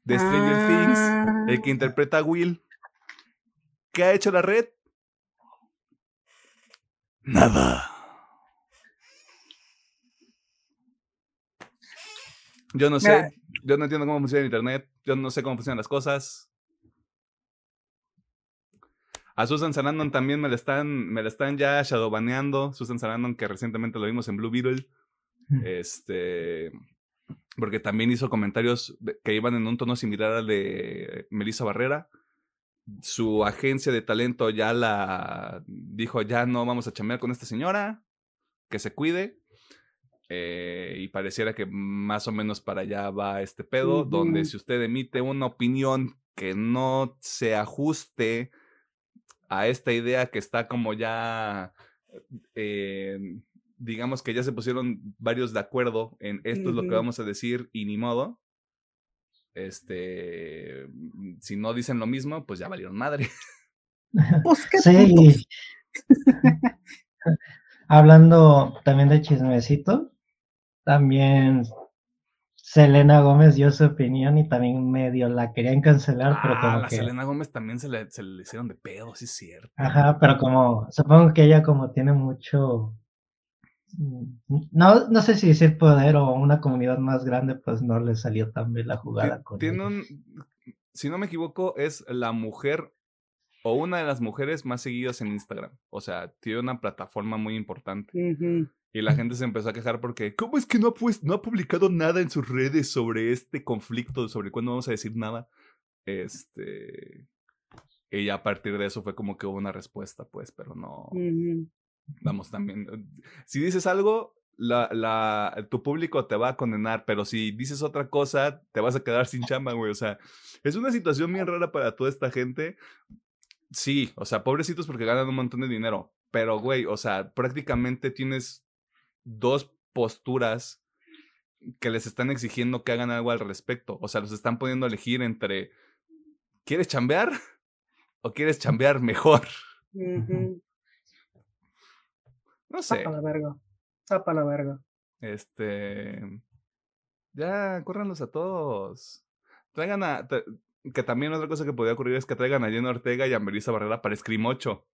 de Stranger. Things, el que ah. interpreta a Will. ¿Qué ha hecho la red? Nada. Yo no sé, yo no entiendo cómo funciona el Internet, yo no sé cómo funcionan las cosas. A Susan Sarandon también me la están, me la están ya shadowbaneando. Susan Sarandon, que recientemente lo vimos en Blue Beetle. Este. Porque también hizo comentarios que iban en un tono similar al de Melissa Barrera. Su agencia de talento ya la dijo: ya no vamos a chambear con esta señora, que se cuide. Eh, y pareciera que más o menos para allá va este pedo, donde si usted emite una opinión que no se ajuste a esta idea que está como ya, eh, digamos que ya se pusieron varios de acuerdo en esto es lo que vamos a decir y ni modo. Este, si no dicen lo mismo, pues ya valieron madre. Pues qué Sí. Hablando también de chismecito, también Selena Gómez dio su opinión y también medio la querían cancelar, pero Ah, como la que, Selena Gómez también se le, se le hicieron de pedo, sí es cierto. ajá, pero como, supongo que ella como tiene mucho, mm, no, no sé si decir poder o una comunidad más grande, pues no le salió tan bien la jugada con Tiene ella. un, si no me equivoco, es la mujer o una de las mujeres más seguidas en Instagram. O sea, tiene una plataforma muy importante. Y la gente se empezó a quejar porque, ¿cómo es que no ha, pues, no ha publicado nada en sus redes sobre este conflicto, sobre cuándo vamos a decir nada? Este. Y a partir de eso fue como que hubo una respuesta, pues, pero no. Vamos, también. eh, Si dices algo, la, la, tu público te va a condenar, pero si dices otra cosa, te vas a quedar sin chamba, güey. O sea, es una situación bien rara para toda esta gente. Sí, o sea, pobrecitos porque ganan un montón de dinero. Pero, güey, o sea, prácticamente tienes dos posturas que les están exigiendo que hagan algo al respecto. O sea, los están poniendo a elegir entre ¿quieres chambear o quieres chambear mejor? No sé. Zapa la verga. Zapa la verga. Este. Ya, córranlos a todos. Traigan a. tra- que también otra cosa que podría ocurrir es que traigan a Jenna Ortega y a Melissa Barrera para Scream 8.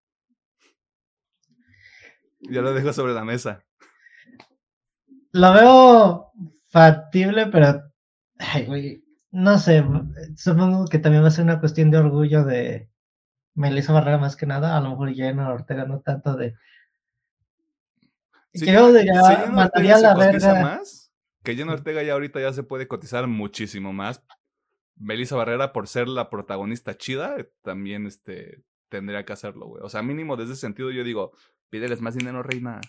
Ya lo dejo sobre la mesa. Lo veo factible, pero, ay, güey, no sé, supongo que también va a ser una cuestión de orgullo de Melissa Barrera más que nada, a lo mejor Jenna Ortega no tanto de... Si Yo Jenna- diría, si Jenna mandaría Ortega a la se cotiza verga. más, que Jenna Ortega ya ahorita ya se puede cotizar muchísimo más. Melissa Barrera, por ser la protagonista chida, eh, también este, tendría que hacerlo, güey. O sea, mínimo desde ese sentido yo digo, pídeles más dinero, reina.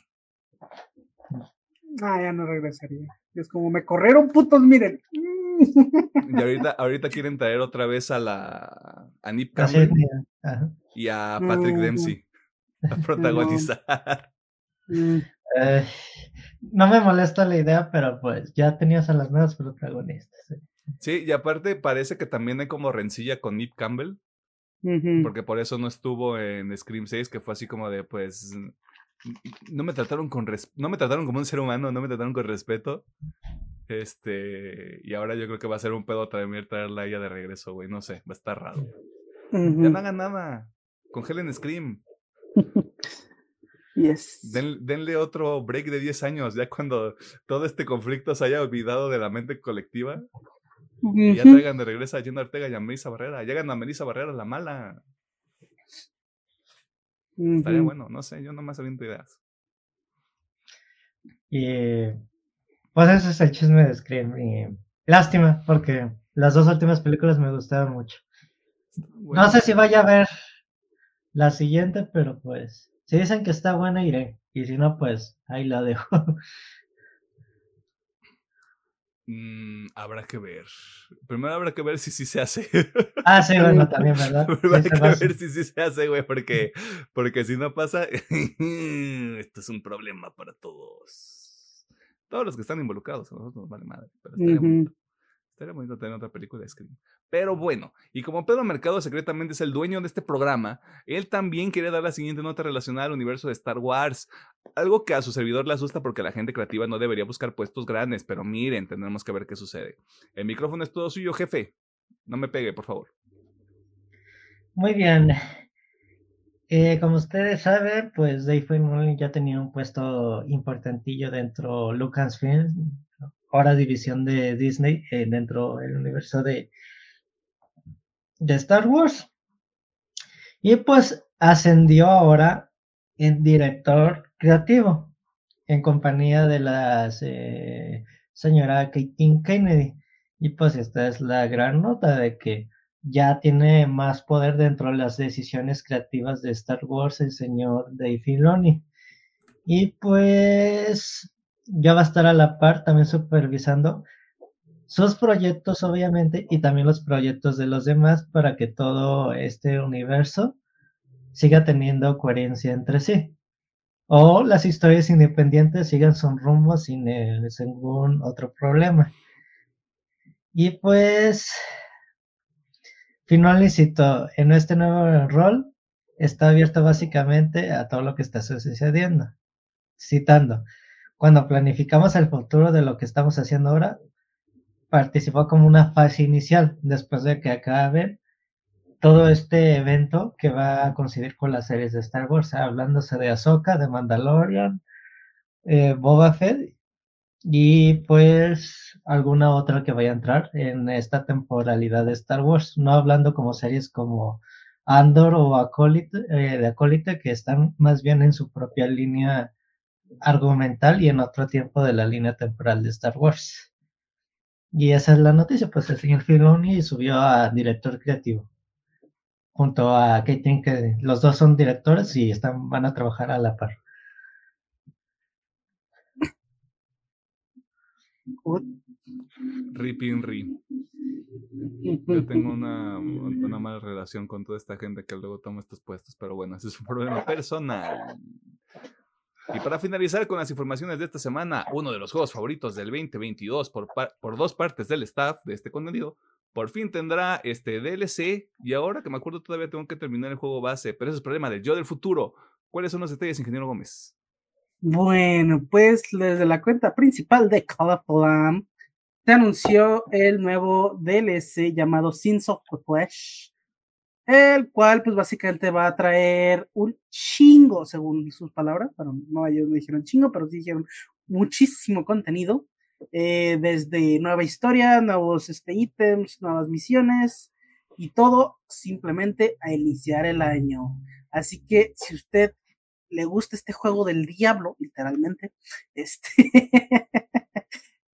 Ah, ya no regresaría. Es como me corrieron putos, miren. Y ahorita, ahorita quieren traer otra vez a la a Nip Campbell y a Patrick. Dempsey a protagonizar. Mm, Eh, no me molesta la idea, pero pues ya tenías a las nuevas protagonistas. eh. Sí, y aparte parece que también hay como rencilla con Nip Campbell, porque por eso no estuvo en Scream 6, que fue así como de, pues, no me trataron con res- no me trataron como un ser humano, no me trataron con respeto. Este, y ahora yo creo que va a ser un pedo también traerla a ella de regreso, güey, no sé, va a estar raro. Ya no hagan nada. Congelen Scream. Yes. Den- denle otro break de 10 años, ya cuando todo este conflicto se haya olvidado de la mente colectiva. Y ya traigan de regreso a Jenna Ortega y a Melissa Barrera. Llegan a Melissa Barrera, la mala. Estaría Ujú. bueno, no sé, yo nomás aviento ideas. Y pues ese es el chisme de Scream. Y lástima, porque las dos últimas películas me gustaron mucho. Bueno, No sé si vaya a ver la siguiente, pero pues si dicen que está buena iré. Y si no, pues ahí la dejo. Mm, habrá que ver. Primero habrá que ver si sí se hace. ah, sí, bueno, también, ¿verdad? Primero se que ver si sí se hace, güey, porque, porque si no pasa, esto es un problema para todos. Todos los que están involucrados, a nosotros nos vale madre, pero estaría Ujú. Estaría bonito tener otra película de Scream. Pero bueno, y como Pedro Mercado secretamente es el dueño de este programa, él también quiere dar la siguiente nota relacionada al universo de Star Wars. Algo que a su servidor le asusta porque la gente creativa no debería buscar puestos grandes, pero miren, tendremos que ver qué sucede. El micrófono es todo suyo, jefe. No me pegue, por favor. Muy bien. Eh, como ustedes saben, pues Dave Filoni ya tenía un puesto importantillo dentro Lucasfilm ahora división de Disney eh, dentro del universo de, de Star Wars. Y pues ascendió ahora en director creativo en compañía de la eh, señora Caitlin Kennedy. Y pues esta es la gran nota de que ya tiene más poder dentro de las decisiones creativas de Star Wars el señor Dave Filoni. Y pues ya va a estar a la par también supervisando sus proyectos obviamente y también los proyectos de los demás para que todo este universo siga teniendo coherencia entre sí. O las historias independientes sigan su rumbo sin ningún otro problema. Y pues, finalmente, en este nuevo rol está abierto básicamente a todo lo que está sucediendo. Citando, cuando planificamos el futuro de lo que estamos haciendo ahora, participó como una fase inicial, después de que acabe todo este evento que va a coincidir con las series de Star Wars, hablándose de Ahsoka, de Mandalorian, eh, Boba Fett y pues alguna otra que vaya a entrar en esta temporalidad de Star Wars, no hablando como series como Andor o Acolyte, eh, de Acolyte, que están más bien en su propia línea argumental y en otro tiempo de la línea temporal de Star Wars. Y esa es la noticia, pues el señor Filoni subió a director creativo junto a Kate que los dos son directores y están, van a trabajar a la par. Ripin Ri. Yo tengo una, una mala relación con toda esta gente que luego toma estos puestos, pero bueno, ese es un problema personal. Y para finalizar con las informaciones de esta semana, uno de los juegos favoritos del 2022 por, por dos partes del staff de este contenido, por fin tendrá este DLC. Y ahora que me acuerdo, todavía tengo que terminar el juego base, pero ese es el problema del yo del futuro. ¿Cuáles son los detalles, ingeniero Gómez? Bueno, pues desde la cuenta principal de Duty se anunció el nuevo DLC llamado Sins of the Flesh el cual pues básicamente va a traer un chingo, según sus palabras, bueno, no ellos no dijeron chingo, pero sí dijeron muchísimo contenido, eh, desde nueva historia, nuevos este, ítems, nuevas misiones y todo simplemente a iniciar el año. Así que si usted le gusta este juego del diablo, literalmente, este...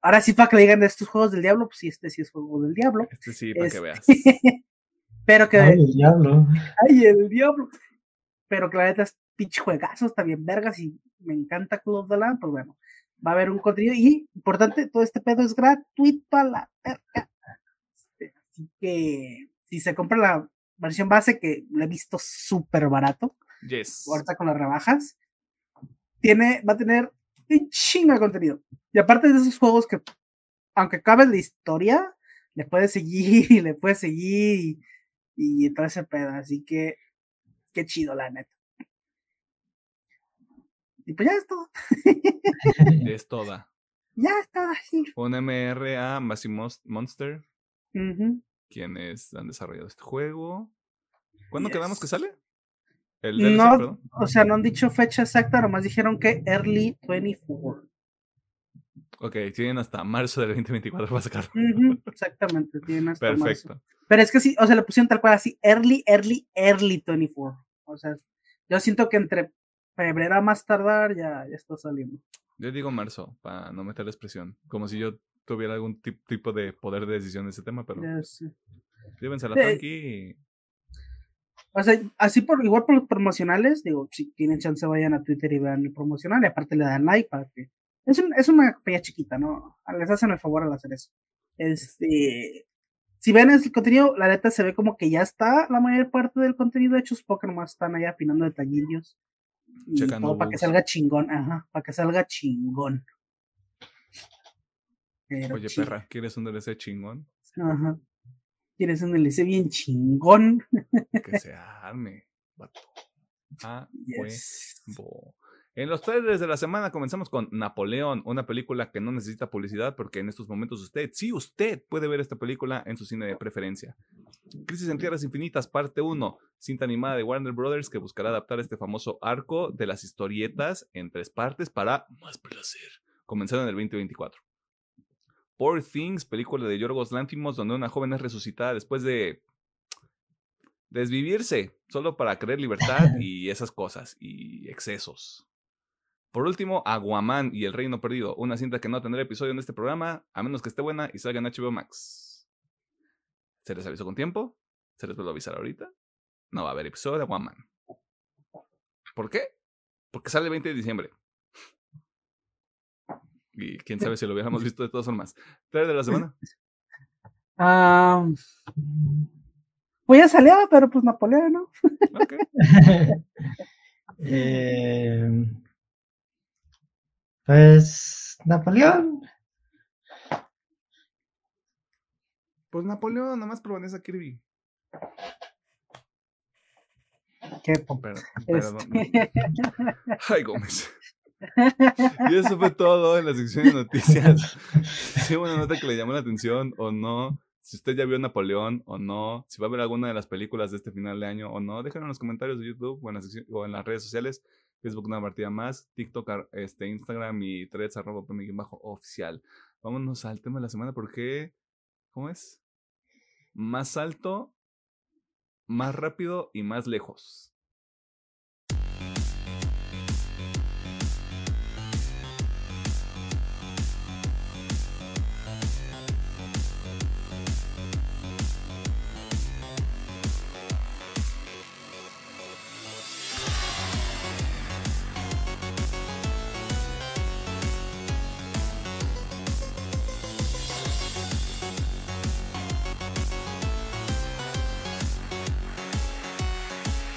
Ahora sí, para que le digan de estos juegos del diablo, pues sí, este sí es juego del diablo. Este sí, para que veas. Pero que. Ay, el diablo. Ay, el diablo. Pero que la neta es pinche juegazo, está bien vergas y me encanta Club of the Land, pues bueno, va a haber un contenido y, importante, todo este pedo es gratuito a la verga. Este, así que si se compra la versión base, que lo he visto súper barato, yes. ahorita con las rebajas, tiene, va a tener un chingo de contenido. Y aparte de esos juegos que, aunque cabe la historia, le puedes seguir y le puedes seguir y y todo ese pedo. Así que, qué chido, la neta. Y pues ya es todo. es toda. Ya está, sí. Un MRA Massive Monster. Quienes han desarrollado este juego. ¿Cuándo quedamos que sale? El no, o sea, no han dicho fecha exacta, nomás dijeron que early 24. Ok, tienen hasta marzo del 2024 para sacarlo. exactamente, tienen hasta Perfecto. Pero es que sí, o sea, le pusieron tal cual así, early, early, early 24. O sea, yo siento que entre febrero a más tardar ya, ya está saliendo. Yo digo marzo, para no meter expresión. Como si yo tuviera algún tipo de poder de decisión en ese tema, pero. Ya sé. Llévensela tranqui. O sea, así por igual por los promocionales, digo, si tienen chance vayan a Twitter y vean el promocional y aparte le dan like para que es, un, es una pella chiquita, ¿no? Les hacen el favor al hacer eso. Este, si ven el contenido, la neta se ve como que ya está la mayor parte del contenido hecho, porque nomás están ahí afinando detallillos. Y todo para que salga chingón, ajá, para que salga chingón. Oye, perra, ¿quieres un DLC chingón? Ajá. ¿Quieres un DLC bien chingón? que se arme, vato. Ah, yes. En los trailers de la semana comenzamos con Napoleón, una película que no necesita publicidad porque en estos momentos usted, sí, usted puede ver esta película en su cine de preferencia. Crisis en Tierras Infinitas, parte 1, cinta animada de Warner Brothers que buscará adaptar este famoso arco de las historietas en tres partes para más placer, comenzando en el 2024. Poor Things, película de Yorgos Lantimos, donde una joven es resucitada después de desvivirse solo para creer libertad y esas cosas y excesos. Por último, Aguaman y El Reino Perdido, una cinta que no tendrá episodio en este programa, a menos que esté buena y salga en HBO Max. ¿Se les avisó con tiempo? ¿Se les puedo avisar ahorita? No va a haber episodio de Aguaman. ¿Por qué? Porque sale el 20 de diciembre. Y quién sabe si lo hubiéramos visto de todas formas. ¿Tres de la semana? Ah, pues ya salió, pero pues Napoleón, ¿no? Okay. eh, pues Napoleón. Pues Napoleón, nomás por Vanessa Kirby. Qué Perdón, Este- Ay, Gómez. Y eso fue todo en la sección de noticias. Si hubo una nota que le llamó la atención o no, si usted ya vio Napoleón o no, si va a ver alguna de las películas de este final de año o no, déjenlo en los comentarios de YouTube o en, la sección- o en las redes sociales. Facebook una partida más, TikTok, este, Instagram y threads arroba bajo oficial. Vámonos al tema de la semana porque, ¿cómo es? Más alto, más rápido y más lejos.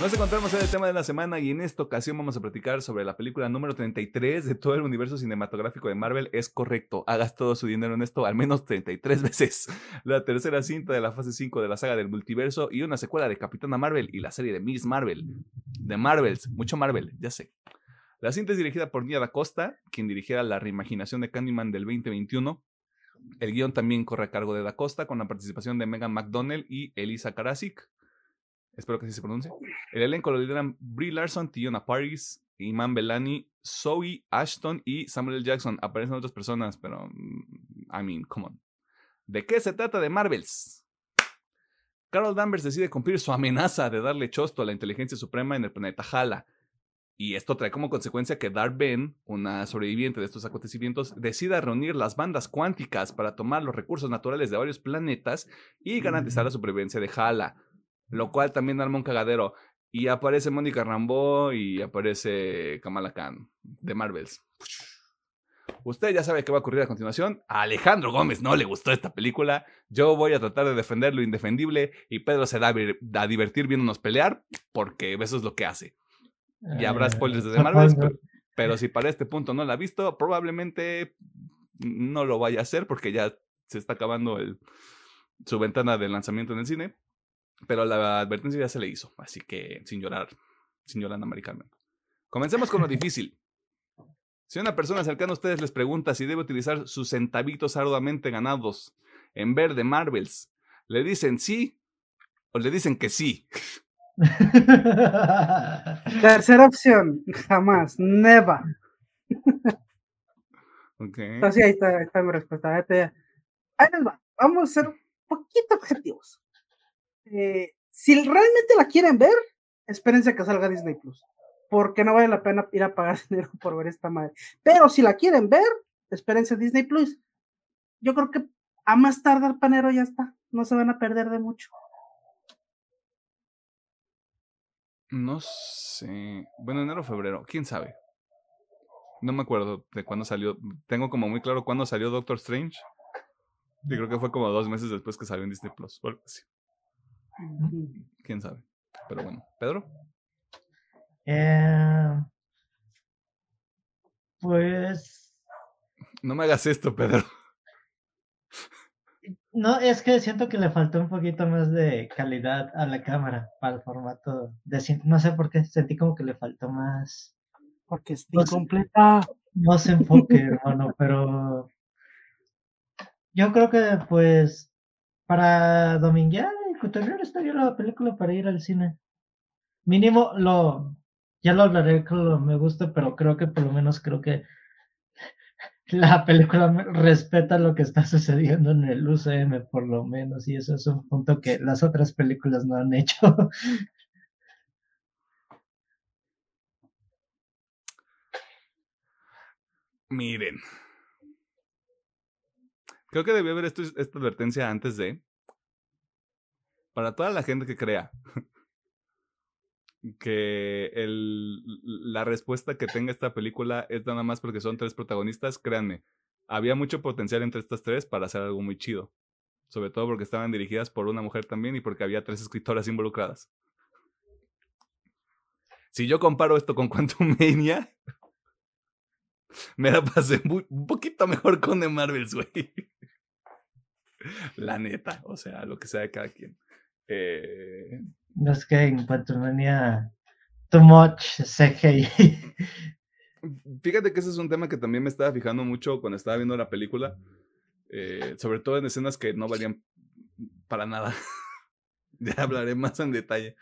Nos encontramos en el tema de la semana y en esta ocasión vamos a platicar sobre la película número 33 de todo el universo cinematográfico de Marvel. Es correcto, ha gastado su dinero en esto al menos 33 veces. La tercera cinta de la fase 5 de la saga del multiverso y una secuela de Capitana Marvel y la serie de Miss Marvel. De Marvels, mucho Marvel, ya sé. La cinta es dirigida por Nia Da Costa, quien dirigiera la reimaginación de Candyman del 2021. El guion también corre a cargo de Da Costa, con la participación de Megan McDonnell y Elisa Karasik. Espero que así se pronuncie. El elenco lo lideran Brie Larson, Tiona Paris, Iman Belani, Zoe Ashton y Samuel L. Jackson. Aparecen otras personas, pero. mm, I mean, come on. ¿De qué se trata de Marvels? Carol Danvers decide cumplir su amenaza de darle chosto a la inteligencia suprema en el planeta Hala. Y esto trae como consecuencia que Dark Ben, una sobreviviente de estos acontecimientos, decida reunir las bandas cuánticas para tomar los recursos naturales de varios planetas y garantizar la supervivencia de Hala. Lo cual también arma un cagadero. Y aparece Mónica Rambeau y aparece Kamala Khan de Marvels. Usted ya sabe qué va a ocurrir a continuación. A Alejandro Gómez no le gustó esta película. Yo voy a tratar de defender lo indefendible y Pedro se da a divertir viéndonos pelear porque eso es lo que hace. Y habrá Eh, spoilers de Marvels, pero, pero si para este punto no la ha visto, probablemente no lo vaya a hacer porque ya se está acabando el, su ventana de lanzamiento en el cine. Pero la advertencia ya se le hizo, así que sin llorar, sin llorar Mari Carmen. Comencemos con lo difícil. Si una persona cercana a ustedes les pregunta si debe utilizar sus centavitos arduamente ganados en ver de Marvels, ¿le dicen sí o le dicen que sí? Tercera opción, jamás, never. Ok. Así ahí está, ahí está mi respuesta. Ahí les va. Vamos a ser un poquito objetivos. Eh, si realmente la quieren ver, espérense a que salga Disney Plus. Porque no vale la pena ir a pagar dinero por ver esta madre. Pero si la quieren ver, espérense Disney Plus. Yo creo que a más tardar panero ya está. No se van a perder de mucho. No sé. Bueno, enero o febrero, quién sabe. No me acuerdo de cuándo salió. Tengo como muy claro cuándo salió Doctor Strange. Y creo que fue como dos meses después que salió en Disney Plus. o algo así. Quién sabe. Pero bueno, Pedro. Eh, pues No me hagas esto, Pedro. no, es que siento que le faltó un poquito más de calidad a la cámara para el formato de No sé por qué, sentí como que le faltó más, Porque está Pues- incompleta. más enfoque, hermano, pero yo creo que pues para dominguear cotorrear bien la película para ir al cine. Mínimo lo, ya lo hablaré que lo me gusta, pero creo que por lo menos creo que la película respeta lo que está sucediendo en el UCM, por lo menos, y eso es un punto que las otras películas no han hecho. Miren. Creo que debía haber esta advertencia antes de. Para toda la gente que crea que la respuesta que tenga esta película es nada más porque son tres protagonistas, créanme, había mucho potencial entre estas tres para hacer algo muy chido. Sobre todo porque estaban dirigidas por una mujer también y porque había tres escritoras involucradas. Si yo comparo esto con Quantum Mania, me la pasé un poquito mejor con The Marvels, güey. La neta, o sea, lo que sea de cada quien. Eh... No es que en Quantumania too much CGI. Fíjate que ese es un tema que también me estaba fijando mucho cuando estaba viendo la película. Eh, sobre todo en escenas que no valían para nada. ya hablaré más en detalle.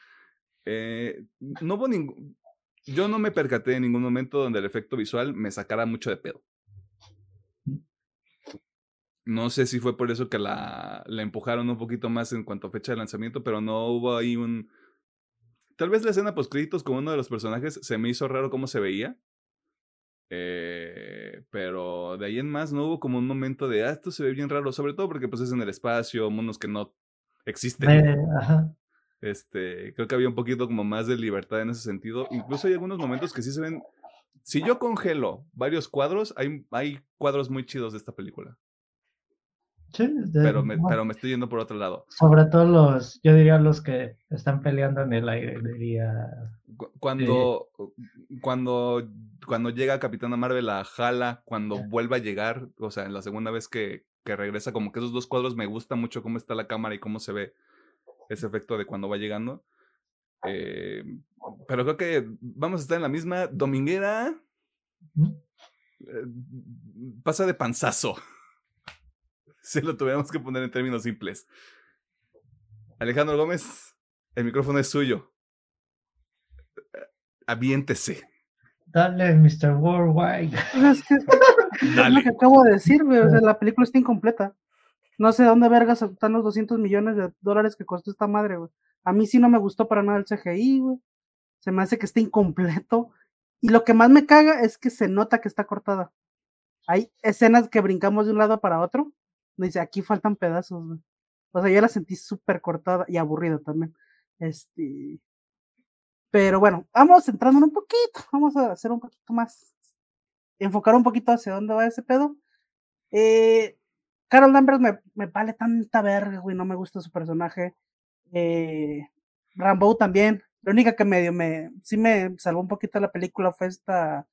Eh, no hubo ningún. Yo no me percaté en ningún momento donde el efecto visual me sacara mucho de pedo. No sé si fue por eso que la, la empujaron un poquito más en cuanto a fecha de lanzamiento, pero no hubo ahí un... Tal vez la escena post créditos con uno de los personajes se me hizo raro cómo se veía. Eh, pero de ahí en más no hubo como un momento de, ah, esto se ve bien raro, sobre todo porque pues es en el espacio, mundos que no existen. Eh, ajá. Este, creo que había un poquito como más de libertad en ese sentido. Incluso hay algunos momentos que sí se ven. Si yo congelo varios cuadros, hay, hay cuadros muy chidos de esta película. Sí, de- Pero me, bueno, pero me estoy yendo por otro lado. sobre todo los, yo diría los que están peleando en el aire, diría. Cuando, cuando, cuando llega Capitana Marvel a Jala, cuando Ya. vuelve a llegar, o sea, en la segunda vez que, que regresa, como que esos dos cuadros me gusta mucho cómo está la cámara y cómo se ve ese efecto de cuando va llegando. Eh, pero creo que vamos a estar en la misma dominguera. ¿Mm? eh, pasa de panzazo. Si lo tuviéramos que poner en términos simples. Alejandro Gómez, el micrófono es suyo. Aviéntese. Dale, Mr. Worldwide. Es que es lo que acabo de decir, güey. O sea, la película está incompleta. No sé dónde vergas están los 200 millones de dólares que costó esta madre, güey. A mí sí no me gustó para nada el CGI, güey. Se me hace que está incompleto. Y lo que más me caga es que se nota que está cortada. Hay escenas que brincamos de un lado para otro. Dice, aquí faltan pedazos, güey. O sea, yo la sentí súper cortada y aburrida también. Este. Pero bueno, vamos entrando un poquito. Vamos a hacer un poquito más. Enfocar un poquito hacia dónde va ese pedo. Eh, Carol Danvers me, me vale tanta verga, güey. No me gusta su personaje. Eh, Rambo también. La única que medio me. Sí me salvó un poquito la película fue esta.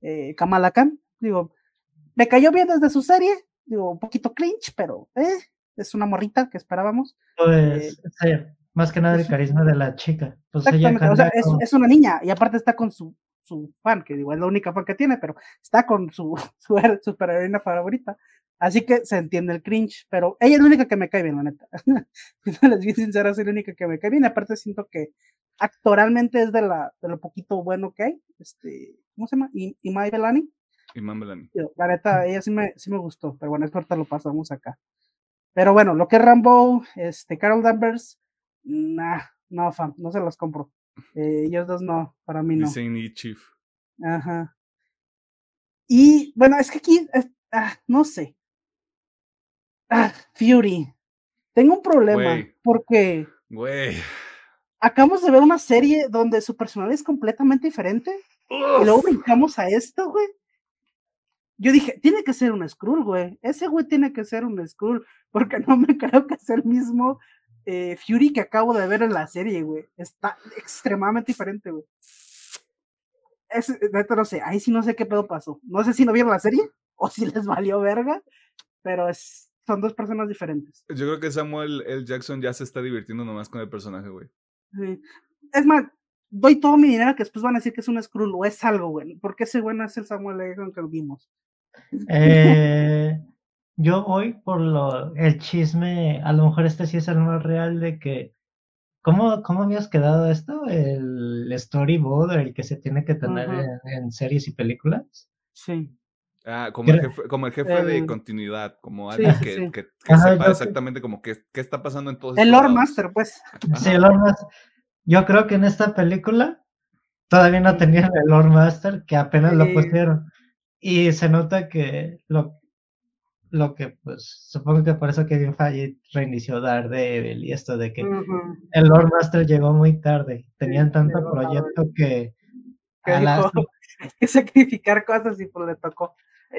Eh, Kamala Khan. Digo, me cayó bien desde su serie. Digo, un poquito cringe, pero eh, es una morrita que esperábamos. Pues, sí, más que nada el es- carisma de la chica. Pues ella Exactamente, o sea, es, es una niña y aparte está con su, su fan, que digo, es la única fan que tiene, pero está con su, su her- superheroína favorita. Así que se entiende el cringe, pero ella es la única que me cae bien, la neta. Les bien sincera, soy la única que me cae bien. y Aparte siento que actoralmente es de, la, de lo poquito bueno que hay. Este, ¿Cómo se llama? I- Imai Belani. Imán Belani. La neta, ella sí me, sí me gustó, pero bueno, esto ahorita lo pasamos acá. Pero bueno, lo que es Rambo, este, Carol Danvers, nah, no, fam, no se los compro. Eh, ellos dos no, para mí no. Dice Indy Chief. Ajá. Y bueno, es que aquí, es- ah, no sé. Ah, Fury. Tengo un problema porque Güey. acabamos de ver una serie donde su personalidad es completamente diferente y luego brincamos a esto, güey. Yo dije, tiene que ser un Skrull, güey. Ese güey tiene que ser un Skrull, porque no me creo que es el mismo eh, Fury que acabo de ver en la serie, güey. Está extremadamente diferente, güey. Es, neta, no sé, ahí sí no sé qué pedo pasó. No sé si no vieron la serie o si les valió verga, pero es, son dos personas diferentes. Yo creo que Samuel L. Jackson ya se está divirtiendo nomás con el personaje, güey. Sí. Es más, doy todo mi dinero que después van a decir que es un Skrull o es algo, güey. Porque ese güey no es el Samuel L. Jackson que vimos. Eh, yo voy por lo, el chisme, a lo mejor este sí es el más real de que, ¿cómo, cómo habías quedado esto? El storyboard, el que se tiene que tener en, en series y películas. Sí. Ah, como el jefe, como el jefe de continuidad, como alguien sí, que, sí. que- que Ajá, sepa exactamente qué, qué está pasando en todos Sí, esos lo que- exactamente como qué, qué está pasando en todos El lados. Master, pues. Sí, el Lore Master. Yo creo que en esta película todavía no tenían el Lore Master, que apenas lo pusieron. Y se nota que lo, lo que, pues, supongo que por eso Kevin Feige reinició Daredevil y esto de que el Lore Master llegó muy tarde. Tenían tanto llegó proyecto que Que las- sacrificar cosas y pues le tocó.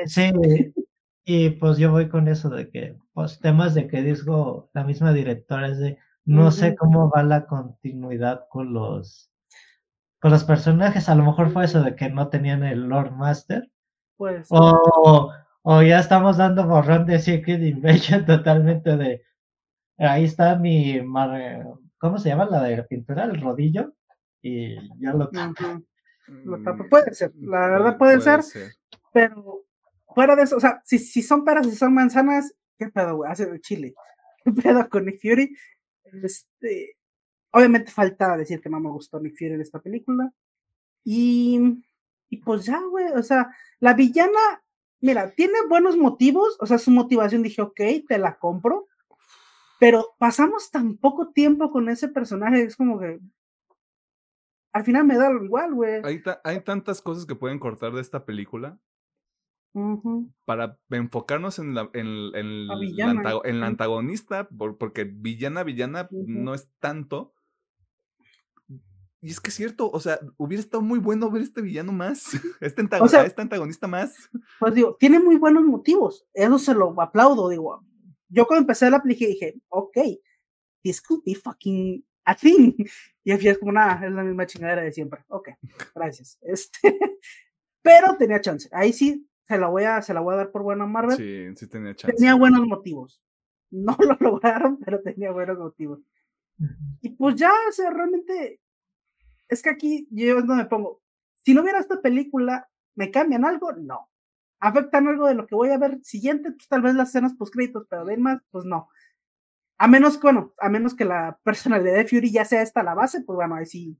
Sí, y pues yo voy con eso de que, pues temas de que dijo la misma directora es de, no sé cómo va la continuidad con los, con los personajes, a lo mejor fue eso de que no tenían el Lord Master, Pues, o, o ya estamos dando borrón de Secret Invasion totalmente de, ahí está mi, mar- ¿cómo se llama la de la pintura? El rodillo, y ya lo ujú. Lo Mm, tapa. Puede ser, la verdad puede ser. Pero fuera de eso, o sea, si, si son peras y son manzanas, ¿qué pedo, güey? Hace de chile. ¿Qué pedo con Nick Fury? Este, obviamente falta decir que no me gustó Nick Fury en esta película. Y, y pues ya, güey, o sea, la villana, mira, tiene buenos motivos, o sea, su motivación dije, ok, te la compro. Pero pasamos tan poco tiempo con ese personaje, es como que al final me da lo igual, güey. Hay, ta- hay tantas cosas que pueden cortar de esta película para enfocarnos en la, en, en La la villana, antago- en la antagonista, por- porque villana, villana no es tanto. Y es que es cierto, o sea, hubiera estado muy bueno ver este villano más, este, antago- O sea- este antagonista más. Pues digo, tiene muy buenos motivos. Eso se lo aplaudo. Digo, yo cuando empecé la película dije, ok, this could be fucking a thing. Y al final es como, nada, es la misma chingadera de siempre. Ok, gracias. Este, pero tenía chance. Ahí sí se la voy a, se la voy a dar por buena a Marvel. Sí, sí tenía chance. tenía buenos motivos. No lo lograron, pero tenía buenos motivos. Y pues ya, o sea, realmente es que aquí yo no me pongo. Si no viera esta película, ¿me cambian algo? No. ¿Afectan algo de lo que voy a ver siguiente? Pues tal vez las escenas post créditos, pero de ahí más, pues no. A menos que, bueno, a menos que la personalidad de Fury ya sea esta la base, pues bueno, ahí sí.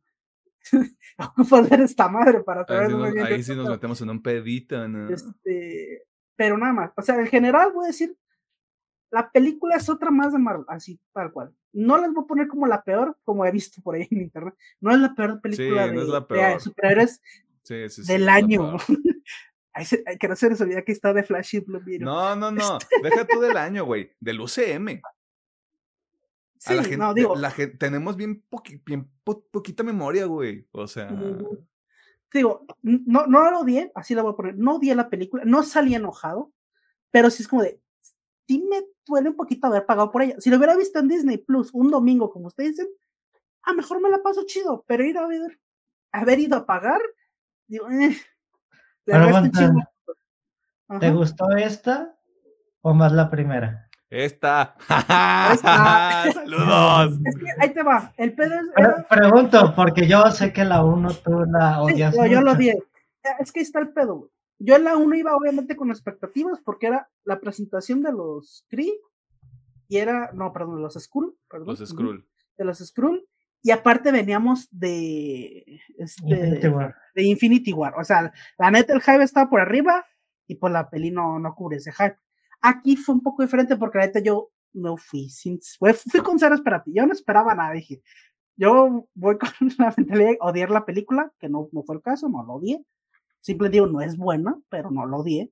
Ocupo ver esta madre para Ahí saber sí muy nos, bien ahí sí nos metemos en un pedito, ¿no? Este, pero nada más. O sea, en general voy a decir, la película es otra más de Marvel, así tal cual. No las voy a poner como la peor, como he visto por ahí en internet. No es la peor película Sí, no de, es la de peor. superhéroes Sí, sí, sí, del año. peor. Ay, se- ay, que no se les olvida que está de Flash y Blue Beetle. No, no, no. Deja tú del año, güey. Del UCM. sí, a la gente, no, digo, la gen- tenemos bien, poqui- bien po- poquita memoria, güey. O sea, digo, no, no lo odié, así la voy a poner, no odié la película, no salí enojado, pero sí es como de, sí me duele un poquito haber pagado por ella. Si lo hubiera visto en Disney Plus un domingo, como ustedes dicen, a mejor me la paso chido, pero ir a ver, haber ido a pagar, digo, eh. ¿Te gustó esta o más la primera? esta. Esta. ¡Saludos! Es que ahí te va, el pedo es, era- pregunto, porque yo sé que la uno tú la Sí, odias no, yo lo mucho. odié. Es que ahí está el pedo, güey. Yo en la 1 iba obviamente con expectativas porque era la presentación de los Kree y era, no, perdón, de los Skrull, perdón. Los Skrull. De los Skrull. Y aparte veníamos de, este, Infinity War. de Infinity War. O sea, la neta el hype estaba por arriba y pues la peli no, no cubre ese hype. Aquí fue un poco diferente porque la neta yo no fui sin, fui, fui con cero expectativa. Yo no esperaba nada, dije. Yo voy con la mentalidad de odiar la película, que no, no fue el caso, no lo odié. Simple digo, no es buena, pero no lo odié.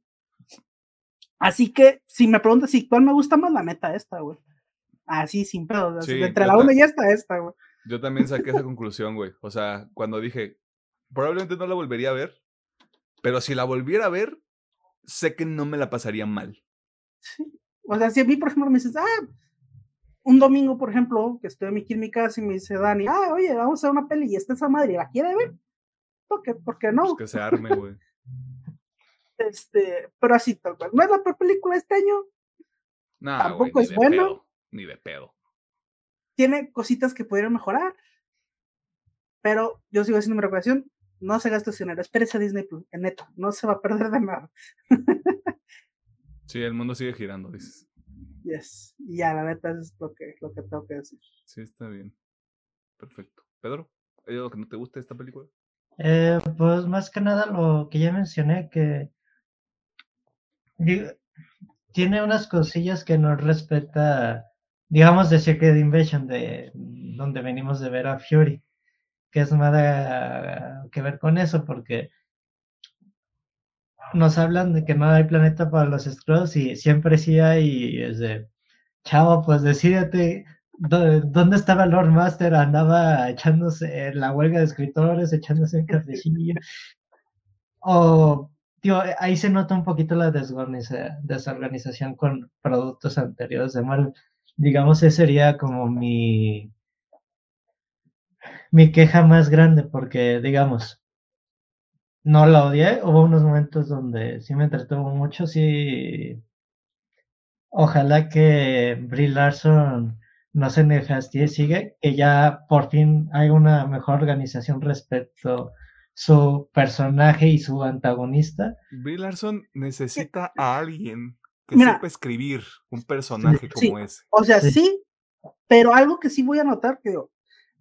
Así que, si me preguntas si cuál me gusta más, la neta esta, güey. Así, sin pedo. Sí, entre la 1 ta- y esta, esta, güey. Yo también saqué esa conclusión, güey. O sea, cuando dije, probablemente no la volvería a ver, pero si la volviera a ver, sé que no me la pasaría mal. Sí. O sea, si a mí, por ejemplo, me dices, ah, un domingo, por ejemplo, que estoy aquí en mi casa y me dice Dani, ah, oye, vamos a una peli y está esa madre, ¿la quiere ver? ¿Por qué? ¿Por qué no? Pues que se arme, güey. Este, pero así tal cual. No es la peor película de este año, Nah, Tampoco es bueno. pedo, Ni de pedo. tiene cositas que pudieran mejorar, pero yo sigo haciendo mi recomendación, no se gaste dinero, espérese a Disney Plus, en neta, no se va a perder de nada. Sí, el mundo sigue girando, dices. Yes. Y ya, la neta, eso es lo que, lo que tengo que decir. Sí, está bien. Perfecto. Pedro, ¿hay algo que no te guste de esta película? Eh, pues más que nada lo que ya mencioné, que tiene unas cosillas que no respeta, digamos, de Secret Invasion, de donde venimos de ver a Fury, que es nada que ver con eso, porque nos hablan de que no hay planeta para los Skrulls y siempre sí hay, es de, chavo, pues decídete, ¿dónde estaba Lord Master? Andaba echándose la huelga de escritores, echándose un cafecillo. O, tío, ahí se nota un poquito la desorganización con productos anteriores de Marvel. Digamos, ese sería como mi, mi queja más grande, porque, digamos, no la odié. Hubo unos momentos donde sí me entretuvo mucho, sí. Ojalá que Brie Larson no se y sigue, que ya por fin hay una mejor organización respecto su personaje y su antagonista. Brie Larson necesita a alguien que sepa escribir un personaje como ese. O sea, sí. pero algo que sí voy a notar, que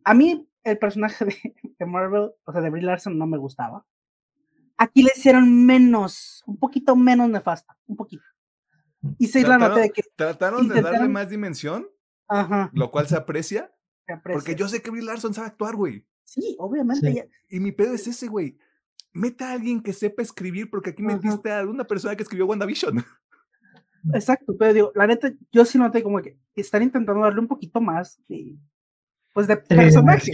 a mí el personaje de, de Marvel, o sea, de Brie Larson no me gustaba aquí le hicieron menos, un poquito menos nefasta, un poquito. Y se la noté de que. Trataron de darle más dimensión, Ajá. lo cual se aprecia, Porque yo sé que Brie Larson sabe actuar, güey. Sí, obviamente. Y mi pedo es ese, güey. Mete a alguien que sepa escribir, porque aquí metiste a una persona que escribió WandaVision. Exacto, pero digo, la neta, yo sí noté como que están intentando darle un poquito más de, pues de personaje.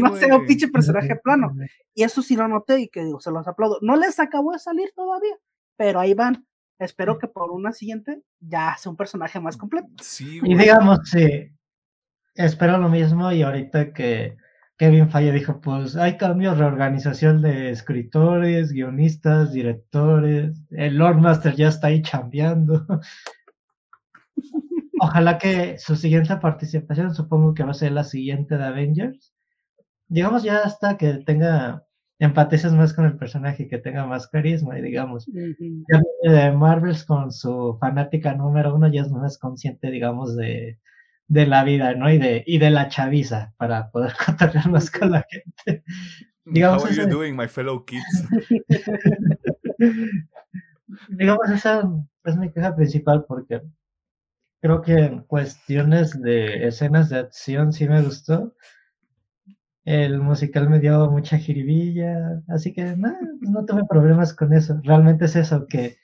no sea un pinche personaje plano. Y eso sí lo noté y que digo, se los aplaudo. No les acabó de salir todavía, pero ahí van. Espero que por una siguiente ya sea un personaje más completo. y digamos, sí, espero lo mismo y ahorita que Kevin Falle dijo, pues hay cambios, reorganización de escritores, guionistas, directores, el Lord Master ya está ahí chambeando. Ojalá que su siguiente participación, supongo que va a ser la siguiente de Avengers. Digamos ya hasta que tenga empatices más con el personaje, que tenga más carisma y digamos, de Marvels con su fanática número uno ya es más consciente, digamos, de, de la vida, ¿no? Y de, y de la chaviza para poder contarle más con la gente. Digamos, How are you doing, my fellow kids? digamos, esa es mi queja principal porque creo que en cuestiones de escenas de acción sí me gustó. El musical me dio mucha jiribilla, así que no, no tuve problemas con eso. Realmente es eso, que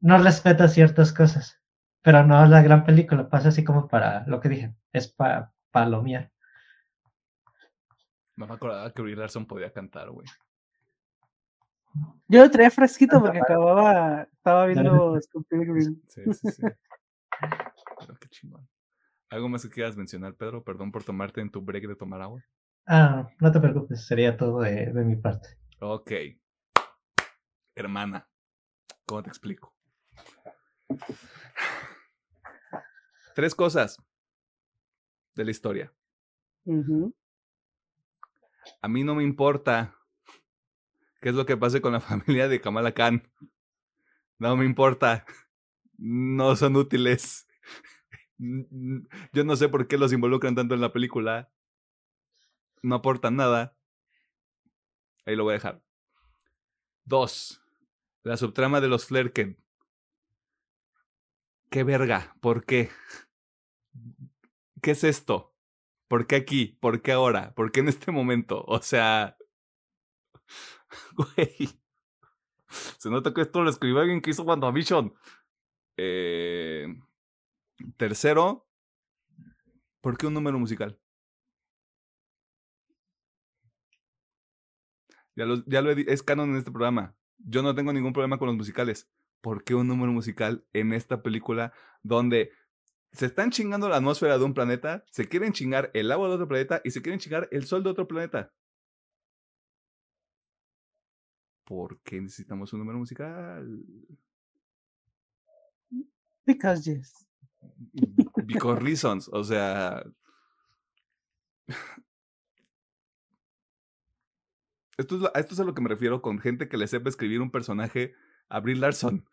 no respeta ciertas cosas, pero no es la gran película, pasa así como para lo que dije, es para palomear. No me acordaba que Brie Larson podía cantar, güey. Yo lo traía fresquito porque acababa, estaba viendo Sí, sí, sí. ¿Algo más que quieras mencionar, Pedro? Perdón por tomarte en tu break de tomar agua. Ah, no te preocupes, sería todo de, mi parte. Ok. Hermana, ¿cómo te explico? Tres cosas de la historia. A mí no me importa qué es lo que pase con la familia de Kamala Khan. No me importa no son útiles. Yo no sé por qué los involucran tanto en la película. No aportan nada. Ahí lo voy a dejar. Dos. La subtrama de los Flerken. ¿Qué verga? ¿Por qué? ¿Qué es esto? ¿Por qué aquí? ¿Por qué ahora? ¿Por qué en este momento? O sea... Güey. Se nota que esto lo escribió alguien que hizo WandaVision. Eh, tercero, ¿por qué un número musical? Ya lo, ya lo es canon en este programa. Yo no tengo ningún problema con los musicales. ¿Por qué un número musical en esta película donde se están chingando la atmósfera de un planeta, se quieren chingar el agua de otro planeta y se quieren chingar el sol de otro planeta? ¿Por qué necesitamos un número musical? Because yes. Because reasons, o sea. Esto es, esto es a lo que me refiero con gente que le sepa escribir un personaje a Brie Larson.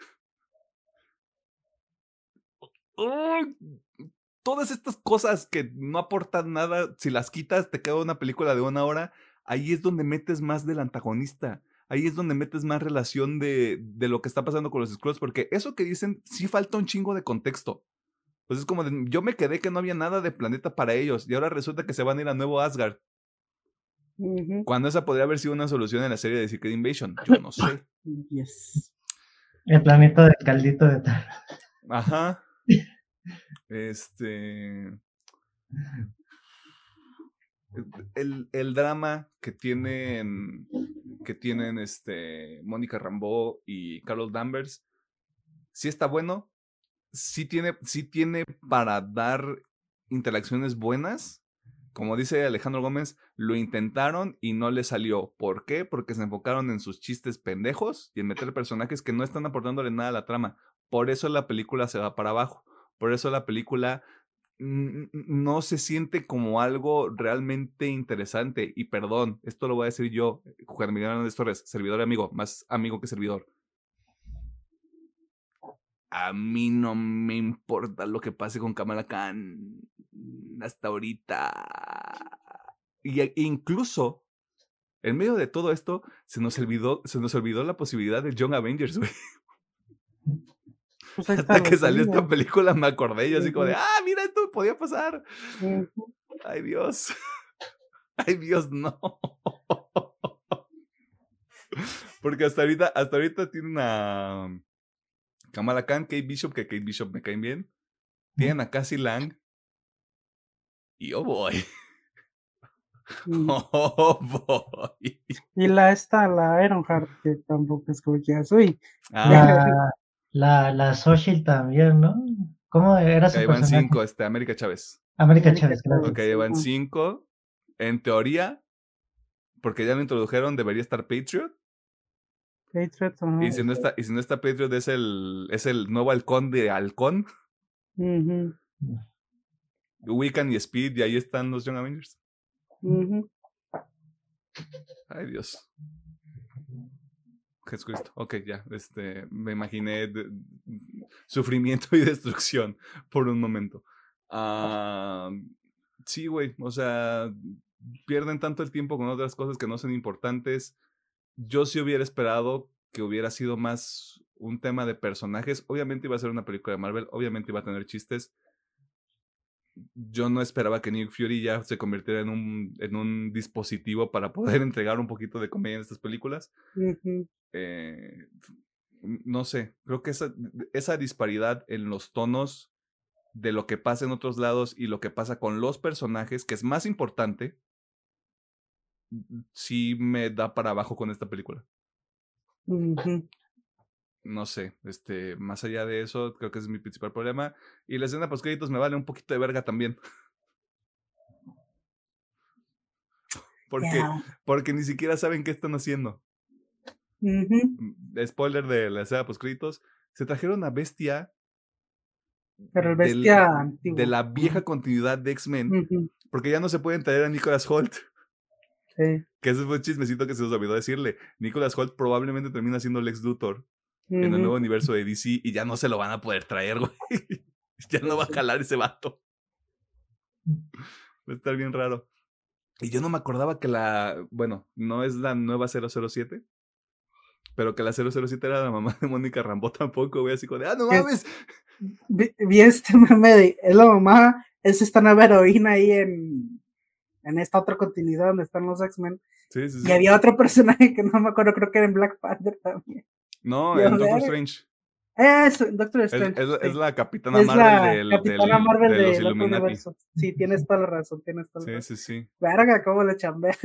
todas estas cosas que no aportan nada, si las quitas, te queda una película de una hora. Ahí es donde metes más del antagonista. ahí es donde metes más relación de, de lo que está pasando con los Skrulls, porque eso que dicen sí falta un chingo de contexto. Pues es como de, yo me quedé que no había nada de planeta para ellos y ahora resulta que se van a ir a nuevo Asgard. Cuando esa podría haber sido una solución en la serie de Secret Invasion. Yo no sé. Yes. El planeta del caldito de tal. Ajá. Este. El, el drama que tienen. Que tienen este. Mónica Rambeau y Carlos Danvers. Sí está bueno. Sí tiene, sí tiene para dar interacciones buenas. Como dice Alejandro Gómez, lo intentaron y no le salió. ¿Por qué? Porque se enfocaron en sus chistes pendejos y en meter personajes que no están aportándole nada a la trama. Por eso la película se va para abajo. Por eso la película no se siente como algo realmente interesante. Y perdón, esto lo voy a decir yo, Juan Miguel Hernández Torres, servidor y amigo, más amigo que servidor. A mí no me importa lo que pase con Kamala Khan hasta ahorita. Y incluso, en medio de todo esto, se nos olvidó, se nos olvidó la posibilidad de Young Avengers, güey. Pues Hasta que la salió esta película me acordé y yo así como de, ah, mira, esto podía pasar. Ay, Dios. Ay, Dios, no. Porque hasta ahorita, hasta ahorita tienen a Kamala Khan, Kate Bishop, que Kate Bishop me caen bien. Tienen a Cassie Lang. Y oh boy. Oh boy. Y la esta, la Ironheart, que tampoco es como que ya soy. Ah, La, la, la Xochitl también, ¿no? ¿Cómo era su ahí van cinco, este, América Chávez. América Chávez, gracias. Ok, ahí van cinco. En teoría, porque ya lo introdujeron, debería estar Patriot. Patriot, ajá. Y si no está, y si no está Patriot, es el, es el nuevo halcón de halcón. Ujú, Wiccan y Speed, y ahí están los Young Avengers. ujú. Ay, Dios. Jesucristo. Ok, ya. Este, me imaginé de- sufrimiento y destrucción por un momento. Ah, sí, güey. O sea, pierden tanto el tiempo con otras cosas que no son importantes. Yo sí hubiera esperado que hubiera sido más un tema de personajes. Obviamente iba a ser una película de Marvel, obviamente iba a tener chistes. Yo no esperaba que Nick Fury ya se convirtiera en un, en un dispositivo para poder entregar un poquito de comedia en estas películas. Eh, no sé, creo que esa, esa disparidad en los tonos de lo que pasa en otros lados y lo que pasa con los personajes, que es más importante, sí me da para abajo con esta película. No sé, este, más allá de eso, creo que ese es mi principal problema. Y la escena post créditos me vale un poquito de verga también. Porque, porque ni siquiera saben qué están haciendo. Mm, Spoiler de la escena post créditos. Se trajeron a Bestia Pero el bestia antiguo. de la vieja continuidad de X-Men, porque ya no se pueden traer a Nicholas Holt. Sí. Que ese fue un chismecito que se nos olvidó decirle. Nicholas Holt probablemente termina siendo Lex Luthor en el nuevo universo de DC y ya no se lo van a poder traer, güey. ya no va a jalar ese vato. Va a estar bien raro. Y yo no me acordaba que la. Bueno, no es la nueva 007. Pero que la 007 era la mamá de Mónica Rambo tampoco, güey. Así como de, ah, no mames. Vi, vi este meme de es la mamá, es esta nueva heroína ahí en, en esta otra continuidad donde están los X-Men. Sí, sí, sí. Y había otro personaje que no me acuerdo, creo que era en Black Panther también. No, ¿Y en Doctor? Strange. Es Doctor Strange. es- sí. es la capitana Es Marvel la del, Capitana del- Marvel de los del otro Illuminati. universo. Sí, tienes toda la razón, tienes toda la Sí, razón. sí, sí. Verga, cómo le chambea.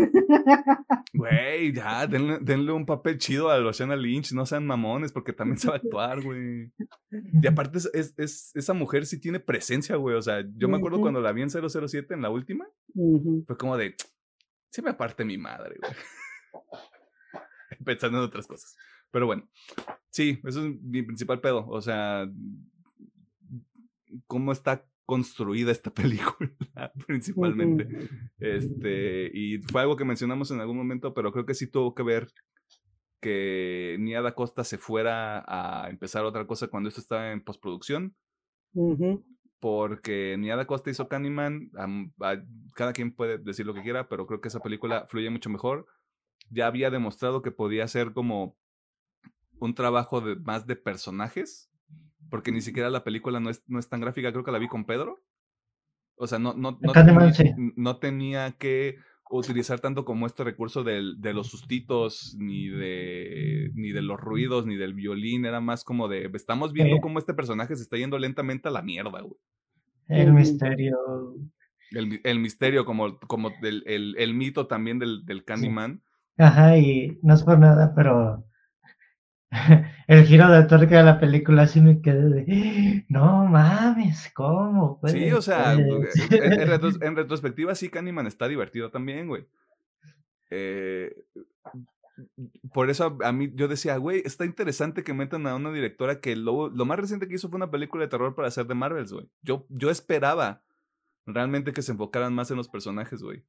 Güey, ya, denle, denle un papel chido a Luciana Lynch, no sean mamones, porque también sabe actuar, güey. Y aparte, es, es- es- esa mujer sí tiene presencia, güey. O sea, yo me acuerdo cuando la vi en 007, en la última, fue como de, se me aparte mi madre, güey. Pensando en otras cosas. Pero bueno, sí, eso es mi principal pedo. O sea, cómo está construida esta película, principalmente. Este, y fue algo que mencionamos en algún momento, pero creo que sí tuvo que ver que Nia Da Costa se fuera a empezar otra cosa cuando esto estaba en postproducción, porque Nia Da Costa hizo Candyman, am- a- cada quien puede decir lo que quiera, pero creo que esa película fluye mucho mejor. ya había demostrado que podía ser como un trabajo de, más de personajes, porque ni siquiera la película no es, no es tan gráfica, creo que la vi con Pedro. O sea, no, no, no, tenía, no tenía que utilizar tanto como este recurso de los sustitos, ni de, ni de los ruidos, ni del violín, era más como de, estamos viendo cómo este personaje se está yendo lentamente a la mierda, güey. El misterio. El, el misterio, como, como el, el, el, mito también del, del Candyman. Ajá, y no es por nada, pero el giro de tuerca de la película sí me quedé de, no mames, ¿cómo? Sí, o sea, en, retrospectiva sí Candyman está divertido también, güey. Eh, por eso a, mí yo decía, güey, está interesante que metan a una directora que lo, lo, más reciente que hizo fue una película de terror para hacer de Marvels, güey. Yo, yo esperaba realmente que se enfocaran más en los personajes, güey.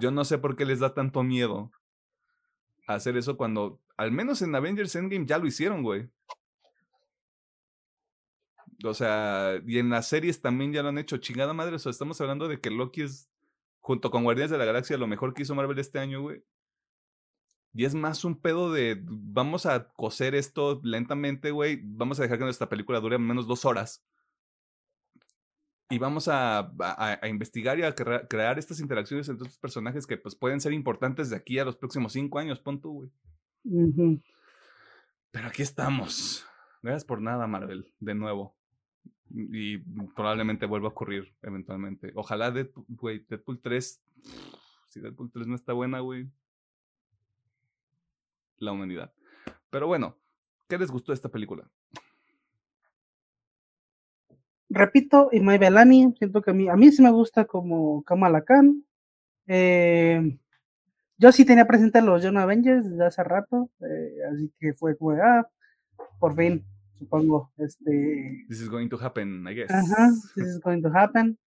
Yo no sé por qué les da tanto miedo hacer eso cuando, al menos en Avengers Endgame ya lo hicieron, güey. O sea, y en las series también ya lo han hecho. Chingada madre, o sea, estamos hablando de que Loki es, junto con Guardianes de la Galaxia, lo mejor que hizo Marvel este año, güey. Y es más un pedo de, vamos a coser esto lentamente, güey. Vamos a dejar que nuestra película dure menos dos horas y vamos a, investigar y a crear estas interacciones entre estos personajes que pues pueden ser importantes de aquí a los próximos cinco años, pon tú, güey. Pero aquí estamos. Gracias por nada, Marvel, de nuevo. Y probablemente vuelva a ocurrir eventualmente. Ojalá Deadpool, güey, Deadpool 3. Si Deadpool 3 no está buena, güey. La humanidad. Pero bueno, ¿qué les gustó de esta película? Repito, y May Belani, siento que a mí, a mí sí me gusta como Kamala Khan. Eh, yo sí tenía presente los Young Avengers desde hace rato, eh, así que fue, fue ah, por fin, supongo, este... This is going to happen, I guess. Ajá, this is going to happen.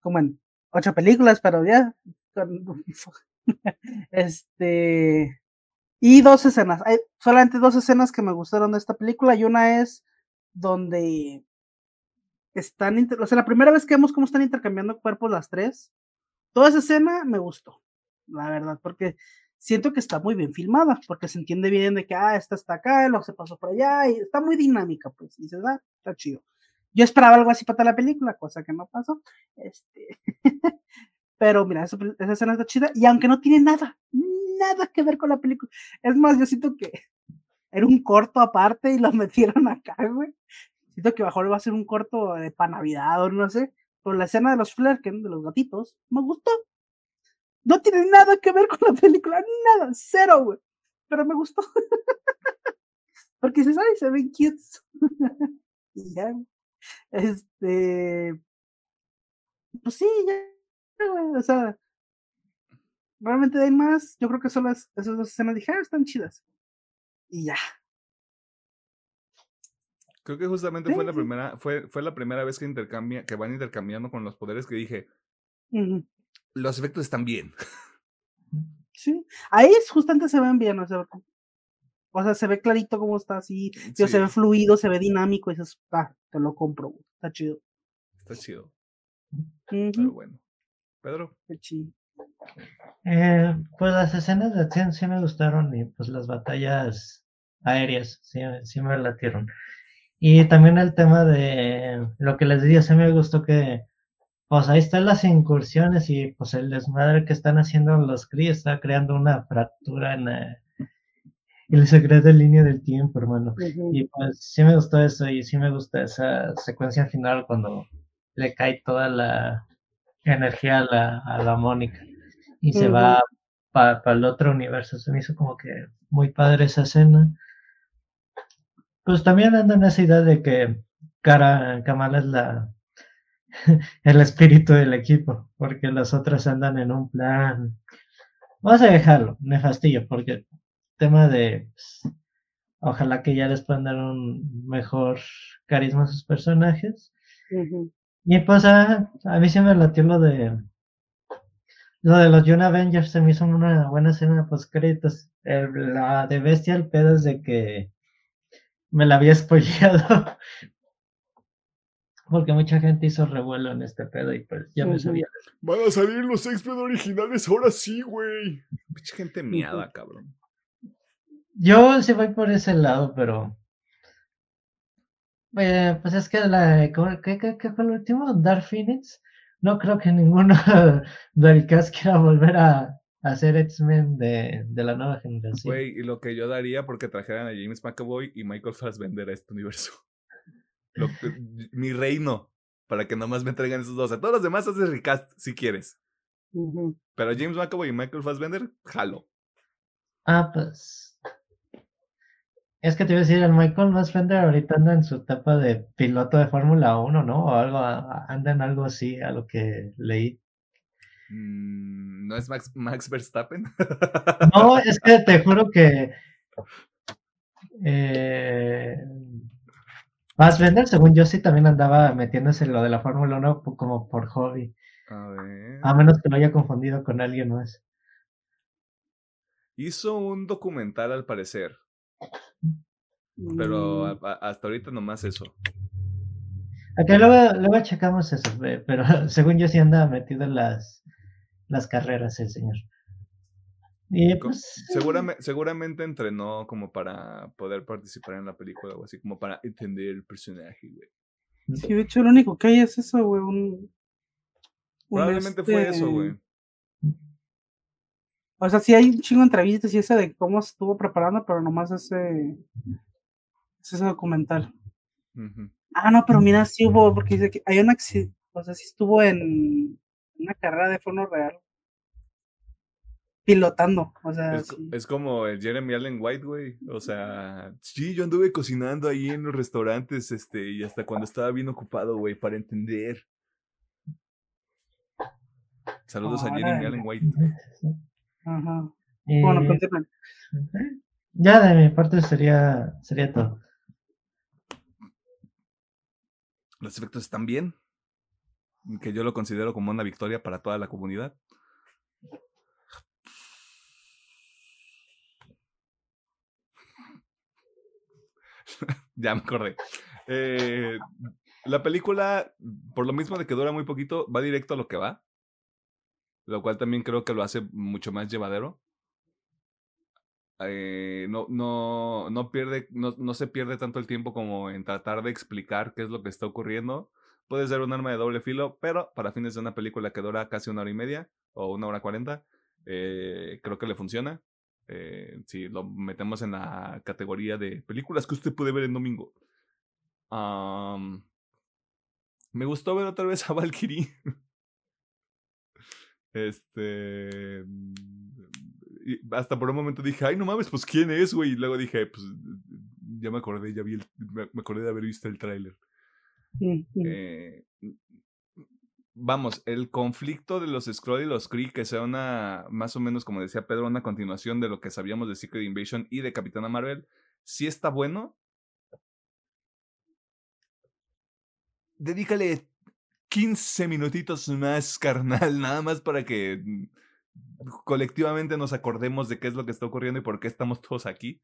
Como en ocho películas, pero ya. este... Y dos escenas. Hay solamente dos escenas que me gustaron de esta película y una es donde están, o sea, la primera vez que vemos cómo están intercambiando cuerpos las tres, toda esa escena me gustó, la verdad, porque siento que está muy bien filmada, porque se entiende bien de que, ah, esta está acá, luego se pasó por allá, y está muy dinámica, pues, y dices, ah, está chido. Yo esperaba algo así para la película, cosa que no pasó, este, pero mira, esa, esa escena está chida, y aunque no tiene nada, nada que ver con la película, es más, yo siento que era un corto aparte y lo metieron acá, güey. Siento que mejor va a ser un corto de para Navidad o no sé. Pero la escena de los Flerken, de los gatitos, me gustó. No tiene nada que ver con la película, nada, cero, güey. Pero me gustó. Porque se sabe, se ven cute. y ya. Este. Pues sí, ya, güey. O sea. Realmente hay más. Yo creo que solo esas dos escenas dije, ah, están chidas. Y ya. Creo que justamente fue la primera, fue, fue la primera vez que intercambia, que van intercambiando con los poderes que dije. Los efectos están bien. Sí, ahí justamente se ven bien, o sea, o sea, se ve clarito cómo está así, se ve fluido, se ve dinámico, y dices, ah, te lo compro, está chido. Está chido. Pero bueno. Pedro. Qué chido. Eh, pues las escenas de acción sí me gustaron y pues las batallas aéreas sí, sí me latieron. Y también el tema de lo que les decía, se me gustó que, pues ahí están las incursiones y pues el desmadre que están haciendo los Kree está creando una fractura en eh, el secreto de línea del tiempo, hermano. Y pues sí me gustó eso y sí me gusta esa secuencia final cuando le cae toda la energía a la, a la Mónica y se va para el otro universo. Se me hizo como que muy padre esa escena. Pues también anda en esa idea de que Cara, Kamala es la el espíritu del equipo, porque las otras andan en un plan. Vamos a dejarlo, nefastillo, porque tema de pues, ojalá que ya les puedan dar un mejor carisma a sus personajes. Y pues a, mí sí me latió lo de lo de los Young Avengers, se me hizo una buena escena post créditos. la de bestia el pedo es de que me la había spoileado. Porque mucha gente hizo revuelo en este pedo y pues ya me sabía. Van a salir los X-Men originales, ahora sí, güey. Mucha gente miada, cabrón. Yo sí voy por ese lado, pero. Eh, pues es que la. ¿Qué, qué, qué fue el último? Dark Phoenix. No creo que ninguno del cast quiera volver a, hacer X-Men de, de, la nueva generación. Güey, y lo que yo daría porque trajeran a James McAvoy y Michael Fassbender a este universo. mi reino, para que nomás me traigan esos dos. A todos los demás haces recast si quieres. Pero James McAvoy y Michael Fassbender, jalo. Ah, pues. Es que te iba a decir, el Michael Fassbender ahorita anda en su etapa de piloto de Fórmula 1, ¿no? O algo, anda en algo así, a lo que leí. Mm, ¿No es Max, Max Verstappen? no, es que te juro que. Eh, Fassbender, según yo, sí también andaba metiéndose en lo de la Fórmula 1 como por hobby. A ver. A menos que lo haya confundido con alguien más. Hizo un documental al parecer. Pero mm. hasta ahorita nomás eso. Ok, luego, luego checamos eso, pero según yo sí anda metido en las, las carreras el señor. Y pues, seguramente, seguramente entrenó como para poder participar en la película o así, como para entender el personaje, güey. Sí, de hecho lo único que hay es eso, güey, un... Probablemente fue eso, güey. Este o sea, sí hay un chingo de entrevistas y esa de cómo se estuvo preparando, pero nomás ese, ese documental. Ah, no, pero mira, sí hubo, porque dice que hay un accidente, o sea, sí estuvo en una carrera de forma real pilotando. O sea, es, como el Jeremy Allen White, güey. O sea, sí, yo anduve cocinando ahí en los restaurantes, este, y hasta cuando estaba bien ocupado, güey, para entender. Saludos a Jeremy Allen White. Ajá. bueno, eh, contemplen. Ya de mi parte sería, sería todo. Los efectos están bien. Que yo lo considero como una victoria para toda la comunidad. ya me acordé. Eh, la película, por lo mismo de que dura muy poquito, va directo a lo que va. Lo cual también creo que lo hace mucho más llevadero. Eh, no, no, no, pierde, no, no se pierde tanto el tiempo como en tratar de explicar qué es lo que está ocurriendo. Puede ser un arma de doble filo, pero para fines de una película que dura casi una hora y media o una hora cuarenta, eh, creo que le funciona. Eh, si lo metemos en la categoría de películas que usted puede ver en domingo. me gustó ver otra vez a Valkyrie. este. hasta por un momento dije, ay, no mames, pues quién es, güey. Y luego dije, pues ya me acordé, ya vi el, me acordé de haber visto el tráiler. Eh, vamos, el conflicto de los Skrull y los Kree, que sea una, más o menos, como decía Pedro, una continuación de lo que sabíamos de Secret Invasion y de Capitana Marvel, sí está bueno. Dedícale 15 minutitos más, carnal, nada más para que colectivamente nos acordemos de qué es lo que está ocurriendo y por qué estamos todos aquí.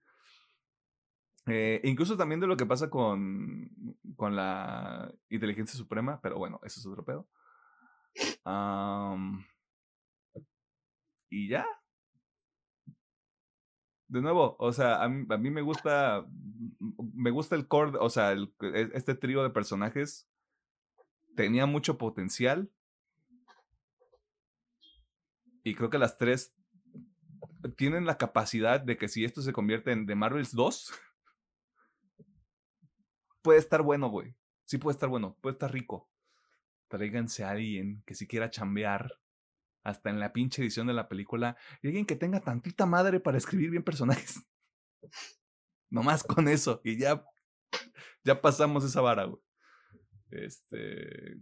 Eh, incluso también de lo que pasa con, con la inteligencia suprema, pero bueno, eso es otro pedo y ya. De nuevo, o sea, a mí, a mí, me gusta, me gusta el core, o sea, e, este trío de personajes tenía mucho potencial. Y creo que las tres tienen la capacidad de que si esto se convierte en The Marvels 2, puede estar bueno, güey. Sí puede estar bueno, puede estar rico tráiganse a alguien que si quiera chambear hasta en la pinche edición de la película y alguien que tenga tantita madre para escribir bien personajes. Nomás con eso y ya ya pasamos esa vara, güey. Este,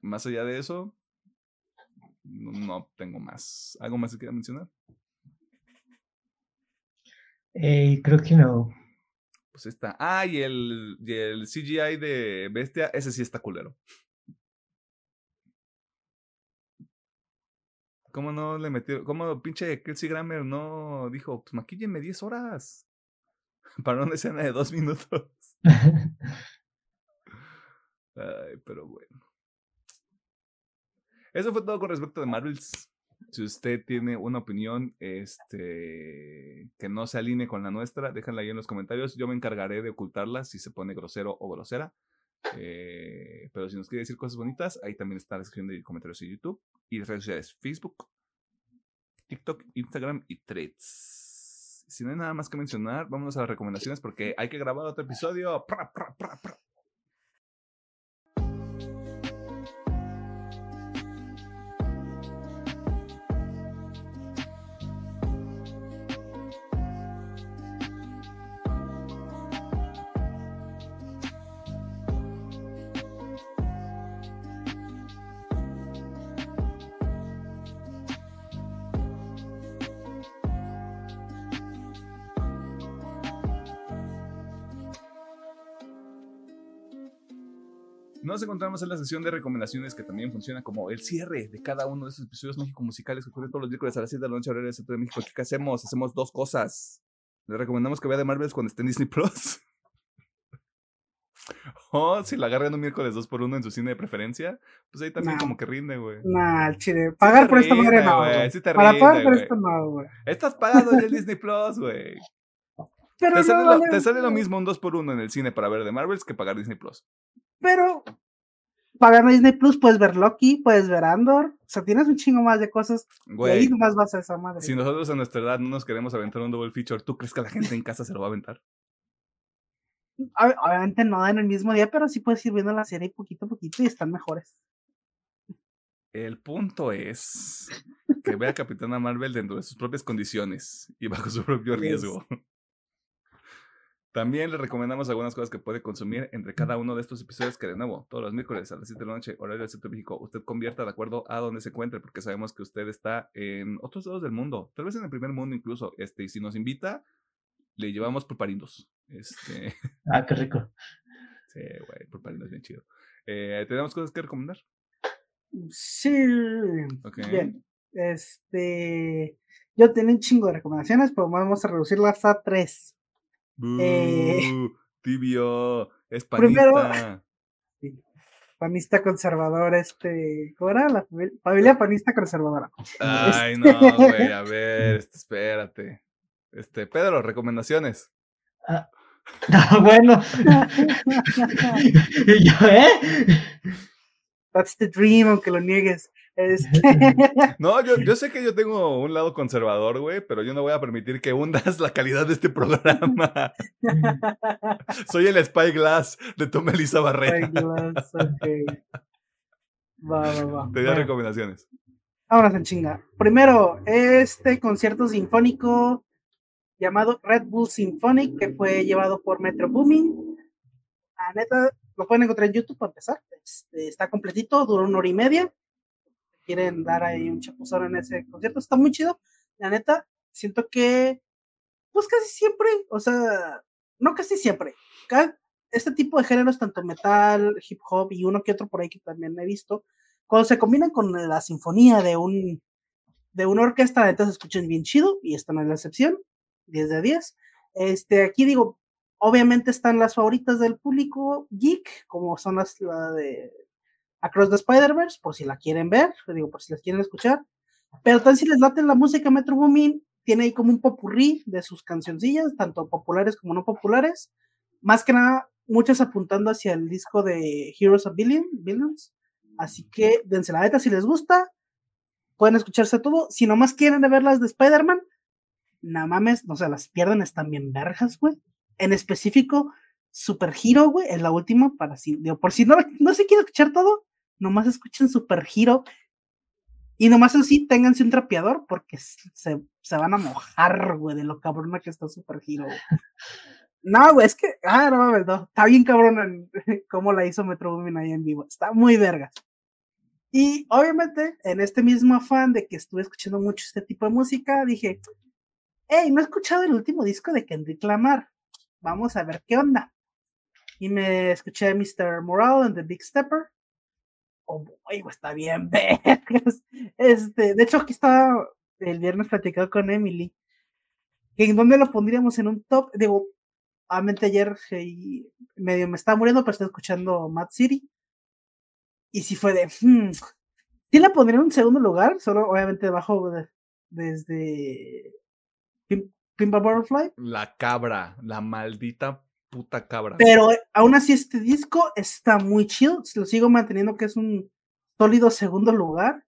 más allá de eso, no, tengo más. ¿Algo más que quiera mencionar? Eh, creo que no. Pues está. Ah, y el, y el CGI de Bestia, ese sí está culero. ¿Cómo no le metió? ¿Cómo pinche Kelsey Grammer no dijo, pues maquíllenme 10 horas? Para una escena de dos minutos. Ay, pero bueno. Eso fue todo con respecto de Marvels. Si usted tiene una opinión este, que no se alinee con la nuestra, déjenla ahí en los comentarios. Yo me encargaré de ocultarla si se pone grosero o grosera. Eh, pero si nos quiere decir cosas bonitas, ahí también está la sección de comentarios en YouTube y redes sociales Facebook, TikTok, Instagram y Threads. Si no hay nada más que mencionar, vámonos a las recomendaciones porque hay que grabar otro episodio. Nos encontramos en la sesión de recomendaciones que también funciona como el cierre de cada uno de esos episodios mágicos musicales que ocurren todos los miércoles a las 7 de la noche, horario del centro de México. ¿Qué hacemos? Hacemos dos cosas. Le recomendamos que vea de Marvels cuando esté en Disney Plus. o si la agarran un miércoles 2 por 1 en su cine de preferencia, pues ahí también como que rinde, güey. Nah, chile. Pagar por esta madre no. Güey. Sí Para rinde, pagar por esto no, güey. Estás pagando en el Disney Plus, güey. Pero Te, no sale lo- te sale lo mismo un 2 por 1 en el cine para ver de Marvels que pagar Disney Plus. Pero pagando Disney Plus puedes ver Loki, puedes ver Andor. O sea, tienes un chingo más de cosas. Y ahí Güey, nomás vas a esa madre. si nosotros a nuestra edad no nos queremos aventar un double feature, ¿tú crees que la gente en casa se lo va a aventar? Ob- Obviamente no en el mismo día, pero sí puedes ir viendo la serie poquito a poquito y están mejores. El punto es que vea a Capitana Marvel dentro de sus propias condiciones y bajo su propio Yes. También le recomendamos algunas cosas que puede consumir entre cada uno de estos episodios que de nuevo, todos los miércoles a las 7 de la noche, horario del Centro de México, usted convierta de acuerdo a donde se encuentre, porque sabemos que usted está en otros lados del mundo, tal vez en el primer mundo incluso, este, y si nos invita, le llevamos pulparindos. Este, Ah, qué rico. sí, güey, pulparindos bien chido. Eh, ¿Tenemos cosas que recomendar? Sí. Bien. Este. Yo tenía un chingo de recomendaciones, pero vamos a reducirlas a tres. Eh, tibio, es primero- panista. Panista conservador, este. ¿Cómo era? La famil- familia panista conservadora. Ay, Este- no, güey, a ver, este, espérate. Este, Pedro, recomendaciones. Ah, bueno. Yo, ¿eh? That's the dream, aunque lo niegues. Este, No, yo, yo sé que yo tengo un lado conservador, güey, pero yo no voy a permitir que hundas la calidad de este programa. Soy el Spyglass de Tom Elisa Barrera. Spyglass, ok. Va, va, va. Te di Bueno, recomendaciones. vámonos en chinga. Primero, este concierto sinfónico llamado Red Bull Symphonic, que fue llevado por Metro Booming. La neta, lo pueden encontrar en YouTube para empezar. Este, está completito, duró una hora y media. Quieren dar ahí un chapuzón en ese concierto, está muy chido. La neta, siento que, pues casi siempre, o sea, no casi siempre. ca- este tipo de géneros, tanto metal, hip hop y uno que otro por ahí que también he visto, cuando se combinan con la sinfonía de un de una orquesta, la neta se escuchan bien chido, y esta no es la excepción, 10 de 10. Este, aquí digo, obviamente están las favoritas del público geek, como son las la de Across the Spider-Verse, por si la quieren ver, digo, por si las quieren escuchar. Pero también si les late la música Metro Boomin, tiene ahí como un popurrí de sus cancioncillas, tanto populares como no populares. Más que nada, muchas apuntando hacia el disco de Heroes of Billion, Billions. Así que dense la neta si les gusta. Pueden escucharse todo. Si nomás quieren ver las de Spider-Man, no mames, no se las pierden, están bien vergas, güey. En específico, Super Hero, güey, es la última, para si, digo, por si no, no se quiere escuchar todo, nomás escuchen Super Hero. Y nomás así, ténganse un trapeador, porque se, se van a mojar, güey, de lo cabrona que está Super Hero. güey. No, güey, es que, ah, no mames, no, está bien cabrón en- cómo la hizo Metro Boomin ahí en vivo, está muy vergas. Y obviamente, en este mismo afán de que estuve escuchando mucho este tipo de música, dije, hey, no he escuchado el último disco de Kendrick Lamar, vamos a ver qué onda. Y me escuché Mr. Morale and the Big Stepper. Oh, boy, está bien vergas. Este, de hecho, aquí estaba el viernes platicado con Emily, en dónde lo pondríamos en un top, digo, obviamente ayer medio me estaba muriendo, pero estoy escuchando Mad City, Y si fue de, hmm, ¿sí la pondría en un segundo lugar? Solo obviamente debajo de, desde Pimpa Butterfly. La cabra, la maldita puta cabra. Pero aún así este disco está muy chido, lo sigo manteniendo que es un sólido segundo lugar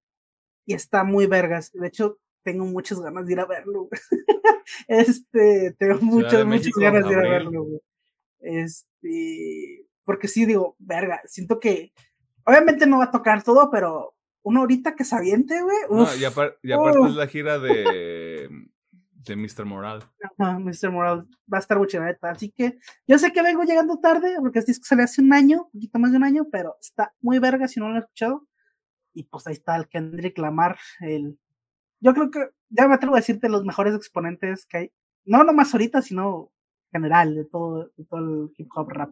y está muy vergas. De hecho, tengo muchas ganas de ir a verlo. este, tengo muchas, muchas ganas de ir a verlo. Este, porque sí digo, verga, siento que obviamente no va a tocar todo, pero una horita que se aviente, güey. No, y, aparte es la gira de, de Mr. Moral. Ajá, Mr. Moral va a estar mucha neta. Así que yo sé que vengo llegando tarde, porque este disco salió hace un año, un poquito más de un año, pero está muy verga si no lo han escuchado. Y pues ahí está el Kendrick Lamar, el... Yo creo que, ya me atrevo a decirte, los mejores exponentes que hay, no nomás ahorita, sino general, de todo, de todo el hip hop rap.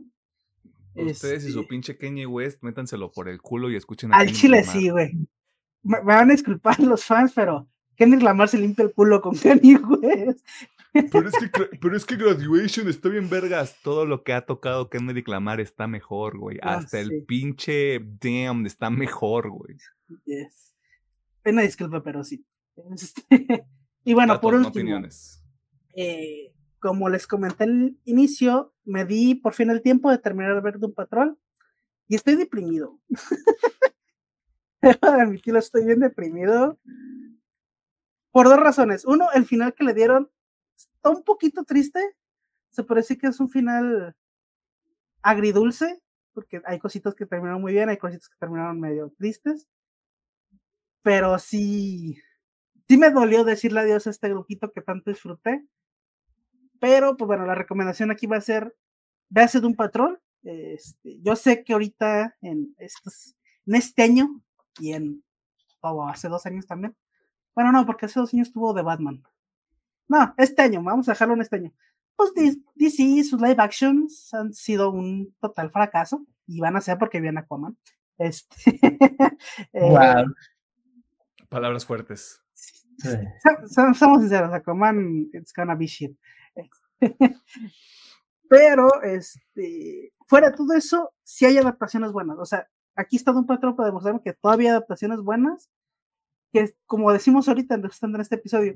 Ustedes y su este pinche Kanye West, métanselo por el culo y escuchen a Al chile sí, güey. Me, van a disculpar los fans, pero Kendrick Lamar se limpia el culo con Kanye West. Pero es, que, pero es que Graduation está bien vergas. Todo lo que ha tocado Kendrick Lamar está mejor, güey. Ah, Hasta el pinche Damn está mejor, güey. Yes. Pena disculpa, pero sí. Este, y bueno, por último. Opiniones. Eh, como les comenté al inicio, me di por fin el tiempo de terminar de ver un Patrol y estoy deprimido. admitirlo, estoy bien deprimido. Por dos razones. Uno, el final que le dieron está un poquito triste. Se parece que es un final agridulce, porque hay cositas que terminaron muy bien, hay cositas que terminaron medio tristes. Pero sí, sí me dolió decirle adiós a este grupito que tanto disfruté. Pero, pues bueno, la recomendación aquí va a ser, véase de un patrón. Este, yo sé que ahorita en, estos, este año y en, oh, hace dos años también. Bueno, no, porque hace dos años estuvo de Batman. No, este año, vamos a dejarlo en este año. Pues DC y sus live actions han sido un total fracaso y van a ser porque viene Aquaman. Este, wow. Eh, Palabras fuertes. Somos sinceros, Aquaman, it's gonna be shit. Pero, este, fuera de todo eso, si hay adaptaciones buenas. O sea, aquí está un patrón para demostrar que todavía hay adaptaciones buenas, que como decimos ahorita en este episodio,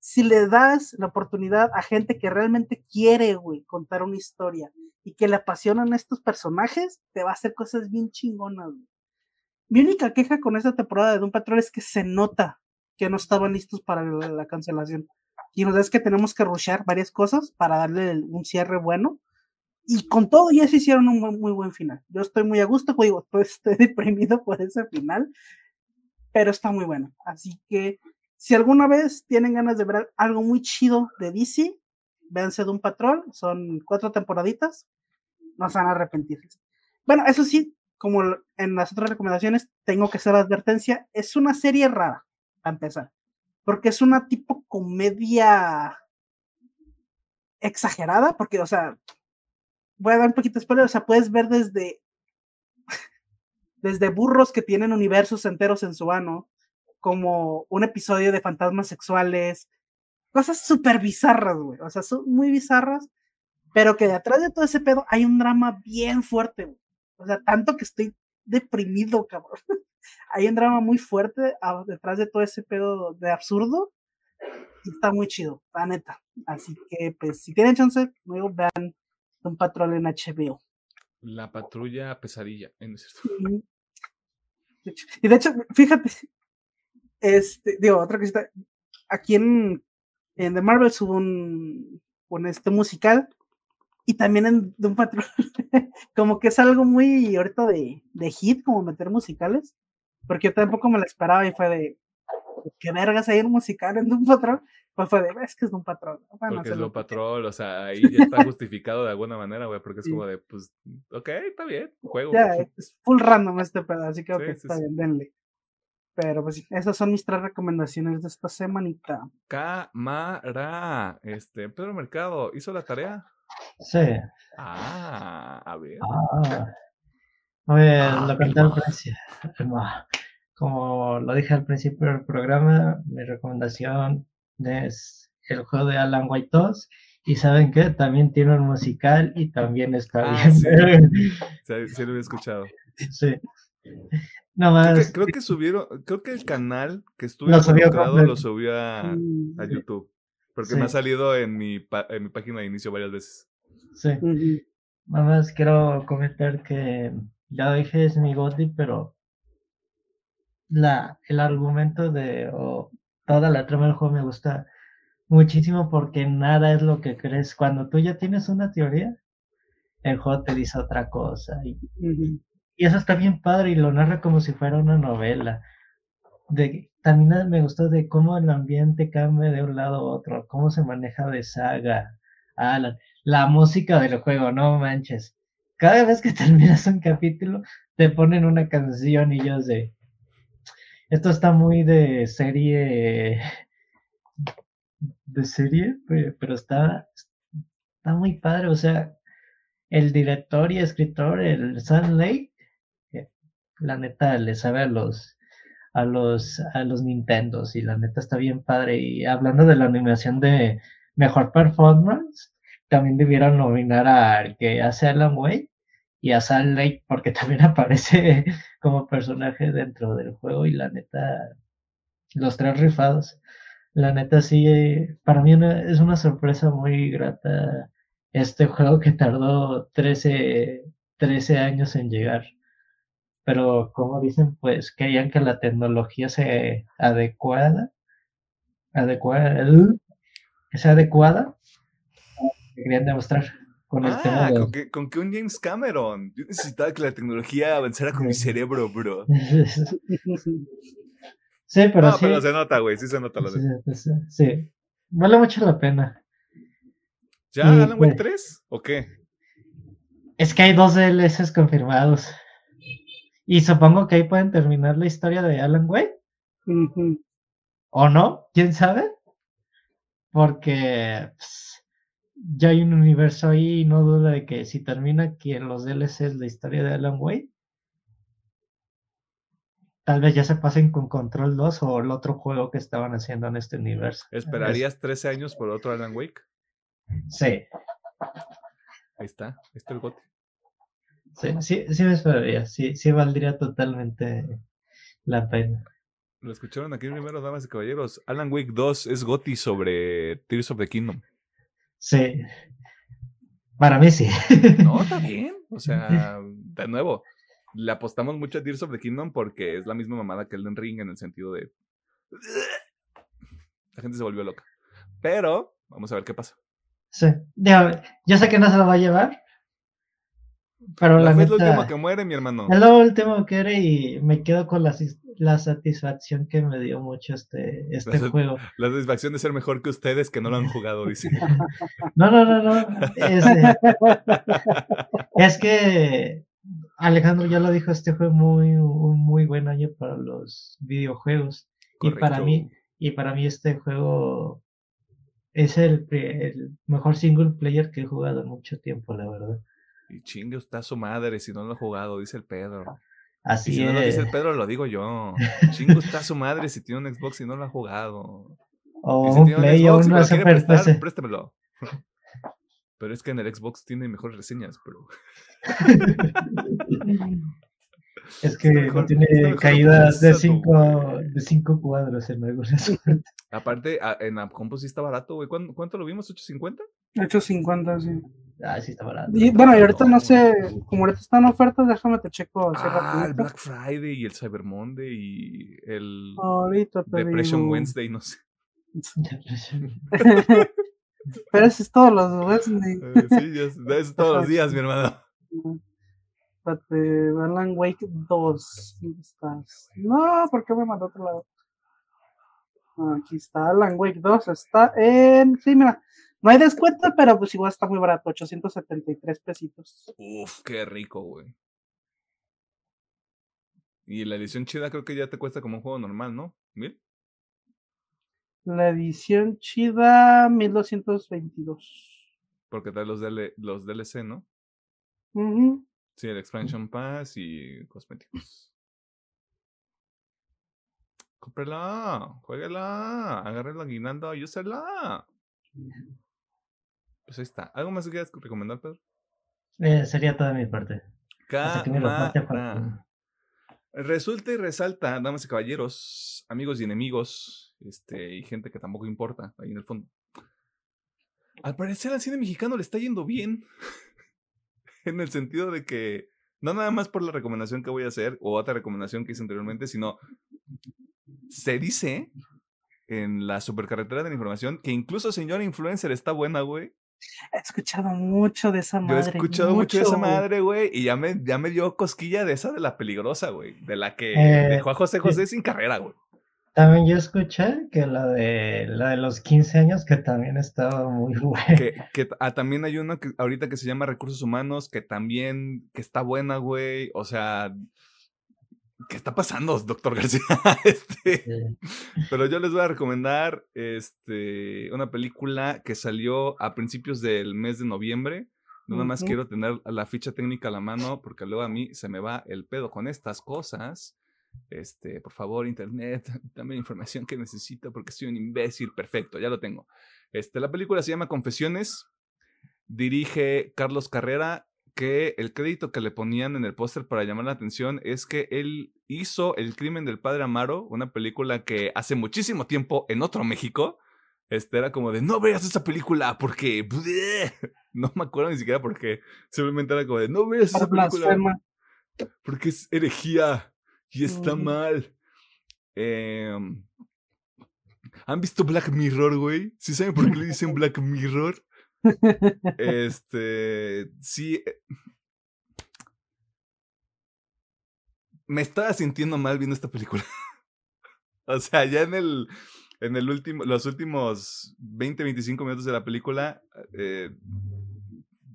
si le das la oportunidad a gente que realmente quiere, güey, contar una historia y que le apasionan estos personajes, te va a hacer cosas bien chingonas, Mi única queja con esta temporada de Doom Patrol es que se nota que no estaban listos para la cancelación. Y nos es que tenemos que rushear varias cosas para darle un cierre bueno. Y con todo ya se hicieron un muy, buen final. Yo estoy muy a gusto, digo, pues estoy deprimido por ese final, pero está muy bueno. Así que si alguna vez tienen ganas de ver algo muy chido de DC, véanse de un patrón, son cuatro temporaditas, no se van a arrepentir. Bueno, eso sí, como en las otras recomendaciones, tengo que hacer la advertencia, es una serie rara, a empezar porque es una tipo comedia exagerada, porque, o sea, voy a dar un poquito de spoiler, o sea, puedes ver desde, desde burros que tienen universos enteros en su ano, como un episodio de fantasmas sexuales, cosas súper bizarras, güey, o sea, son muy bizarras, pero que detrás de todo ese pedo hay un drama bien fuerte, güey. o sea, tanto que estoy deprimido, cabrón. hay un drama muy fuerte ah, detrás de todo ese pedo de absurdo. Y está muy chido, la neta. Así que, pues, si tienen chance, luego vean un patrón en HBO. La patrulla pesadilla, en Y de hecho, fíjate, este, digo, otra cosita, aquí en, en The Marvel hubo un, un este musical y también en un patrón, como que es algo muy ahorita de, de hit, como meter musicales porque yo tampoco me lo esperaba y fue de, ¿qué vergas hay un musical en un patrón? Pues fue de, es que es un patrón. porque es un patrón, o sea, ahí ya está justificado de alguna manera, güey, porque es como de, pues, ok, está bien, juego. Ya, es full random este pedo, así que está bien, denle. Pero pues esas son mis tres recomendaciones de esta semanita. Cámara, este, Pedro Mercado, ¿hizo la tarea? Sí. Ah, a ver. Ah. A ver, ah, lo conté al principio. Como lo dije al principio del programa, mi recomendación es el juego de Alan White 2. Y saben qué, también tiene un musical y también está ah, bien. Sí. sí, lo he escuchado. Sí. No Creo que, más. creo que subieron, creo que el canal que estuvo Lo subió lo subió a, a YouTube. Porque Sí. me ha salido en mi, en mi página de inicio varias veces. Sí. Nada más quiero comentar que ya dije es mi goti, pero la, el argumento de o toda la trama del juego me gusta muchísimo porque nada es lo que crees. Cuando tú ya tienes una teoría, el juego te dice otra cosa. Y, eso está bien padre y lo narra como si fuera una novela. De, también me gustó de cómo el ambiente cambia de un lado a otro, cómo se maneja de saga. Ah, la, la música del juego, no manches. Cada vez que terminas un capítulo, te ponen una canción y yo sé. Esto está muy de serie. De serie, pe- pero está, está muy padre. O sea, el director y escritor, el Sam Lake, eh, la neta le sabe a los a los a los Nintendos y la neta está bien padre. Y hablando de la animación de mejor performance, también debieron nominar al que hace Alan Wake y a Sam Lake porque también aparece como personaje dentro del juego y la neta los tres rifados. La neta sí, eh, para mí es una sorpresa muy grata este juego que tardó 13, 13 años en llegar. Pero como dicen, pues querían que la tecnología se adecuada, adecuada, que sea adecuada, a lo que querían demostrar con el tema Ah, de con que, con que un James Cameron. Yo necesitaba que la tecnología avanzara con mi cerebro, bro. Sí, pero no, sí, pero se nota, güey. Sí se nota. Lo de... sí, sí, sí. Vale mucho la pena. ¿Ya y, Alan Wake pues- 3? ¿O qué? Es que hay dos DLCs confirmados. Y supongo que ahí pueden terminar la historia de Alan Wake. ¿O no? ¿Quién sabe? Porque pues, ya hay un universo ahí y no duda de que si termina aquí en los DLCs la historia de Alan Wake, tal vez ya se pasen con Control 2 o el otro juego que estaban haciendo en este universo. ¿Esperarías 13 años por otro Alan Wake? Sí, Ahí está. Ahí está el gote. sí, sí, sí me esperaría. Sí, sí valdría totalmente la pena. Lo escucharon aquí primero, damas y caballeros. Alan Wake 2 es Gotti sobre Tears of the Kingdom. Sí. Para mí sí. No, está bien. O sea, de nuevo, le apostamos mucho a Tears of the Kingdom porque es la misma mamada que Elden Ring en el sentido de. La gente se volvió loca. Pero, vamos a ver qué pasa. Sí. Digo, yo sé que no se lo va a llevar. Pero la, La fe es lo último que muere, mi hermano. es lo último que era y me quedo con la, la satisfacción que me dio mucho este, este La juego. La satisfacción de ser mejor que ustedes que no lo han jugado, dice. No, no, no, no. Es, eh, es que Alejandro ya lo dijo, este fue muy, un muy buen año para los videojuegos. Y para mí, y para mí este juego es el, el mejor single player que he jugado en mucho tiempo, la verdad. Y chingue está su madre si no lo ha jugado, dice el Pedro. Y Así si no lo es. dice el Pedro, lo digo yo. Chingo está su madre si tiene un Xbox y no lo ha jugado. O Y si un tiene un Play o Xbox lo quiere Super prestar, préstamelo. Pero es que en el Xbox tiene mejores reseñas, pero Es que no mejor- tiene caídas de optimizado, cinco, güey. de cinco cuadros en algunas partes. aparte en la compu sí está barato, güey. ¿Cuánto, cuánto lo vimos? ¿850? 850, sí. Ah, sí está barato. Y bueno, y ahorita No. no sé, como ahorita están ofertas, déjame te checo Ah, el. Black Friday y el Cyber Monday y el Ahorita te Depression digo. Wednesday, no sé. Pero ese es todos los Wednesday. Eh, sí, ya es, es todos los días, mi hermano. Espérate, Alan Wake 2. ¿Dónde estás? No, ¿por qué me mandó a otro lado? Aquí está, Alan Wake 2. Está en. Sí, mira. No hay descuento, pero pues igual está muy barato. 873 pesitos. Uf, qué rico, güey. Y la edición chida creo que ya te cuesta como un juego normal, ¿no? ¿Mil? La edición chida, 1222. Porque trae los, DL los DLC, ¿no? Ujú. Sí, el Expansion Pass y cosméticos. Cómprela, jueguela, agarre la guinalda y úsela. Pues ahí está. ¿Algo más que quieras recomendar, Pedro? Eh, sería toda mi parte. Cámara. Resulta y resalta, damas y caballeros, amigos y enemigos, este, y gente que tampoco importa ahí en el fondo. Al parecer al cine mexicano le está yendo bien. en el sentido de que, no nada más por la recomendación que voy a hacer, o otra recomendación que hice anteriormente, sino se dice en la supercarretera de la información que incluso señora influencer está buena, güey. He escuchado mucho de esa madre. Yo he escuchado mucho, de esa madre, güey, y ya me, ya me dio cosquilla de esa de la peligrosa, güey, de la que Eh, dejó a José José sin carrera, güey. También yo escuché que la de la de los 15 años que también estaba muy buena. Que, que ah, también hay uno que ahorita que se llama Recursos Humanos, que también, que está buena, güey. O sea, ¿qué está pasando, doctor García? Este, Sí. pero yo les voy a recomendar este, una película que salió a principios del mes de noviembre. No nada más quiero tener la ficha técnica a la mano porque luego a mí se me va el pedo con estas cosas. Este, por favor, internet, dame la información que necesito porque soy un imbécil. Perfecto, ya lo tengo. Este, la película se llama Confesiones. Dirige Carlos Carrera, que el crédito que le ponían en el póster para llamar la atención es que él hizo El crimen del padre Amaro, una película que hace muchísimo tiempo en otro México. Este era como de no veas esa película porque no me acuerdo ni siquiera porque simplemente era como de no veas esa película porque es herejía y está mal. Em, ¿Han visto Black Mirror, güey? ¿Sí saben por qué le dicen Black Mirror? Este, sí. eh, Me estaba sintiendo mal viendo esta película. o sea, ya en el, en el último, los últimos 20, 25 minutos de la película, eh,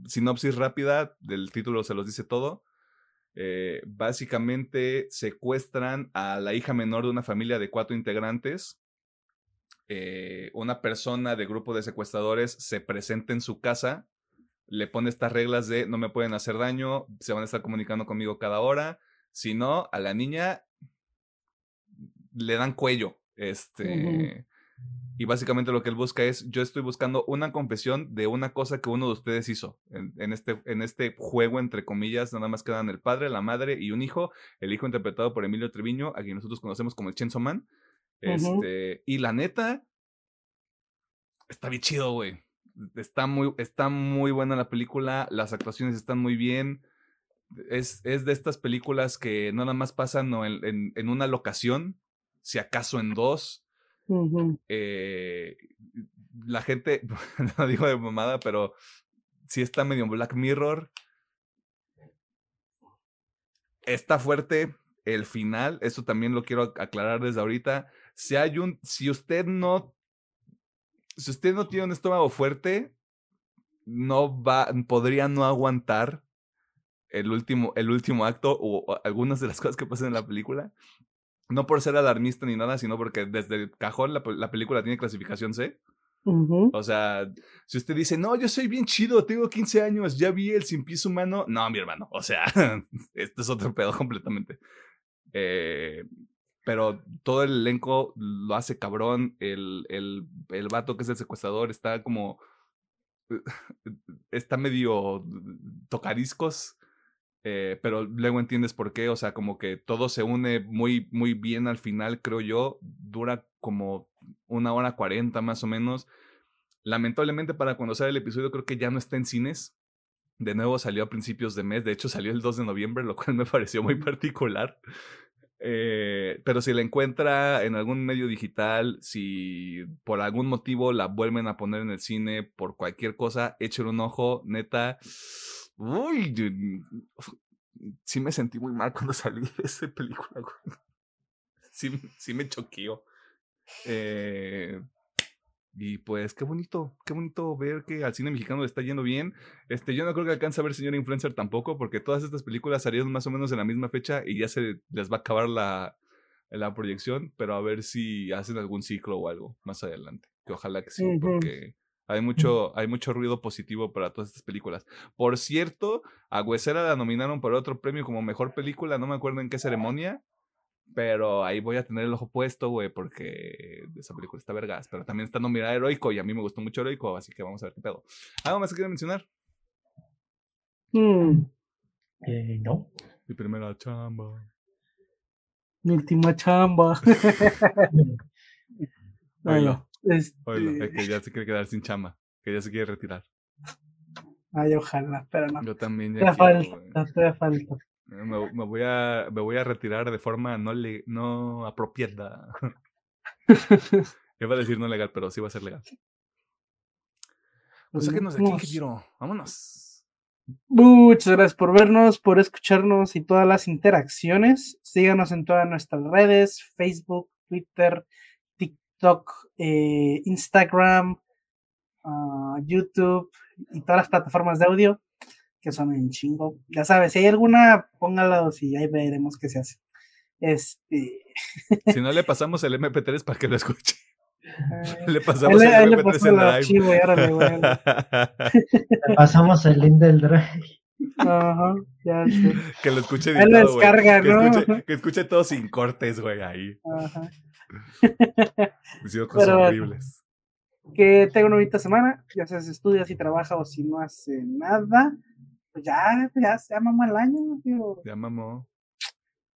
sinopsis rápida del título se los dice todo. Eh, básicamente secuestran a la hija menor de una familia de cuatro integrantes. Eh, una persona de grupo de secuestradores se presenta en su casa, le pone estas reglas de no me pueden hacer daño, se van a estar comunicando conmigo cada hora. Si no, a la niña le dan cuello. Este. Y básicamente lo que él busca es, yo estoy buscando una confesión de una cosa que uno de ustedes hizo. En, en este, en este juego, entre comillas, nada más quedan el padre, la madre y un hijo. El hijo interpretado por Emilio Treviño, a quien nosotros conocemos como el Chainsaw Man. Este, y la neta, está bien chido, güey. Está muy, está muy buena la película, las actuaciones están muy bien. Es, es de estas películas que nada más pasan ¿no? en, en- en una locación, si acaso en dos. Eh, la gente, no digo de mamada, pero sí está medio Black Mirror. Está fuerte el final, eso también lo quiero ac- aclarar desde ahorita. Si hay un, si usted no, si usted no tiene un estómago fuerte, no va, podría no aguantar el último, el último acto o, o algunas de las cosas que pasan en la película. No por ser alarmista ni nada, sino porque desde el cajón la, la película tiene clasificación C. Ujú. O sea, si usted dice, no, yo soy bien chido, tengo 15 años, ya vi el sin pies humano. No, mi hermano, o sea, este es otro pedo completamente. Eh, pero todo el elenco lo hace cabrón. El, el, el vato que es el secuestrador está como. Está medio tocadiscos. eh, pero luego entiendes por qué. O sea, como que todo se une muy, muy bien al final, creo yo. Dura como una hora cuarenta más o menos. Lamentablemente para cuando sale el episodio creo que ya no está en cines. De nuevo salió a principios de mes, de hecho salió el 2 de noviembre, lo cual me pareció muy particular. Eh, pero si la encuentra en algún medio digital, si por algún motivo la vuelven a poner en el cine, por cualquier cosa, échale un ojo, neta. Uy, yo- sí me sentí muy mal cuando salí de esa película. Sí, sí me choqueó. Eh, y pues qué bonito, qué bonito ver que al cine mexicano le está yendo bien. Este, yo no creo que alcance a ver Señor Influencer tampoco, porque todas estas películas salieron más o menos en la misma fecha y ya se les va a acabar la, la proyección, pero a ver si hacen algún ciclo o algo más adelante. Que ojalá que sí, porque hay mucho, hay mucho ruido positivo para todas estas películas. Por cierto, a Huesera la nominaron para otro premio como mejor película, no me acuerdo en qué ceremonia. Pero ahí voy a tener el ojo puesto, güey, porque esa película está vergas. Pero también está nominada a Heroico y a mí me gustó mucho Heroico, así que vamos a ver qué pedo. ¿Algo más que quieran mencionar? Mm. Eh, no. Mi primera chamba. Mi última chamba. Oilo, este... oilo, es que ya se quiere quedar sin chamba, que ya se quiere retirar. Ay, ojalá, pero no. Yo también ya Te quiero, falta, te falta. Me, me voy a, me voy a retirar de forma no, le, no apropiada. Iba a decir no legal, pero sí va a ser legal. Pues sáquenos de aquí. Vámonos. Muchas gracias por vernos, por escucharnos y todas las interacciones. Síganos en todas nuestras redes, Facebook, Twitter, TikTok, eh, Instagram, ah, YouTube y todas las plataformas de audio que son en chingo. Ya sabes, si hay alguna, póngalos y ahí veremos qué se hace. Este, Si no le pasamos el MP3 para que lo escuche. Le pasamos el le MP3 paso en el live. archivo y órale, güey. Le pasamos el link del drive. Ajá, ya sé. que lo escuche lo editado, güey. descarga, Que, ¿no? escuche, que escuche todo sin cortes, güey, ahí. Ajá. Diciendo cosas Pero horribles. que tenga una bonita semana, ya sea si estudia, si trabaja o si no hace nada, pues ya, ya se llama el año, tío. Ya mamó.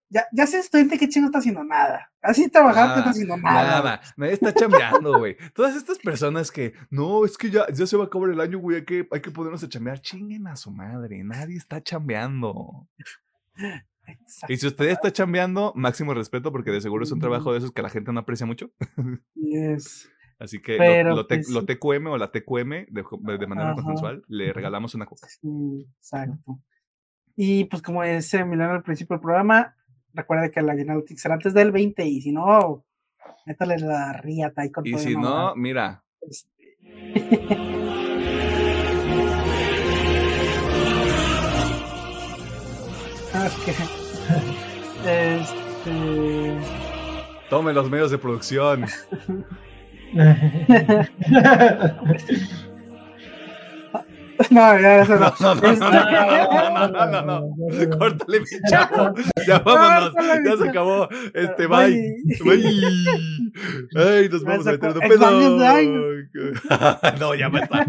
Ya, ya sea estudiante, ¿qué chingo está haciendo? Nada. Así trabajar, ¿qué está haciendo? Nada. Nada, nadie está chambeando, güey. Todas estas personas que, no, es que ya, ya se va a acabar el año, güey, hay que, hay que ponernos a chambear. Chinguen a su madre, nadie está chambeando. Exacto. Y si usted está chambeando, máximo respeto, porque de seguro es un trabajo de esos que la gente no aprecia mucho. Yes. Así que lo, lo, te- pues, lo. TQM o la TQM de, de manera Ajá. consensual, le regalamos una coca. Sí, exacto. Y pues como decía Milano al principio del programa, recuerda que la Analytics será antes del 20 y si no, métale la riata ahí con Y si no, mira, Este, ah. Este. tome los medios de producción. No, ya eso no. No, no, no, no, no, no, no, no. Córtale, mi chavo. Ya vámonos. Ya se acabó. Este, Bye. bye. Ay, nos vamos a meter de pedo. No, ya me está.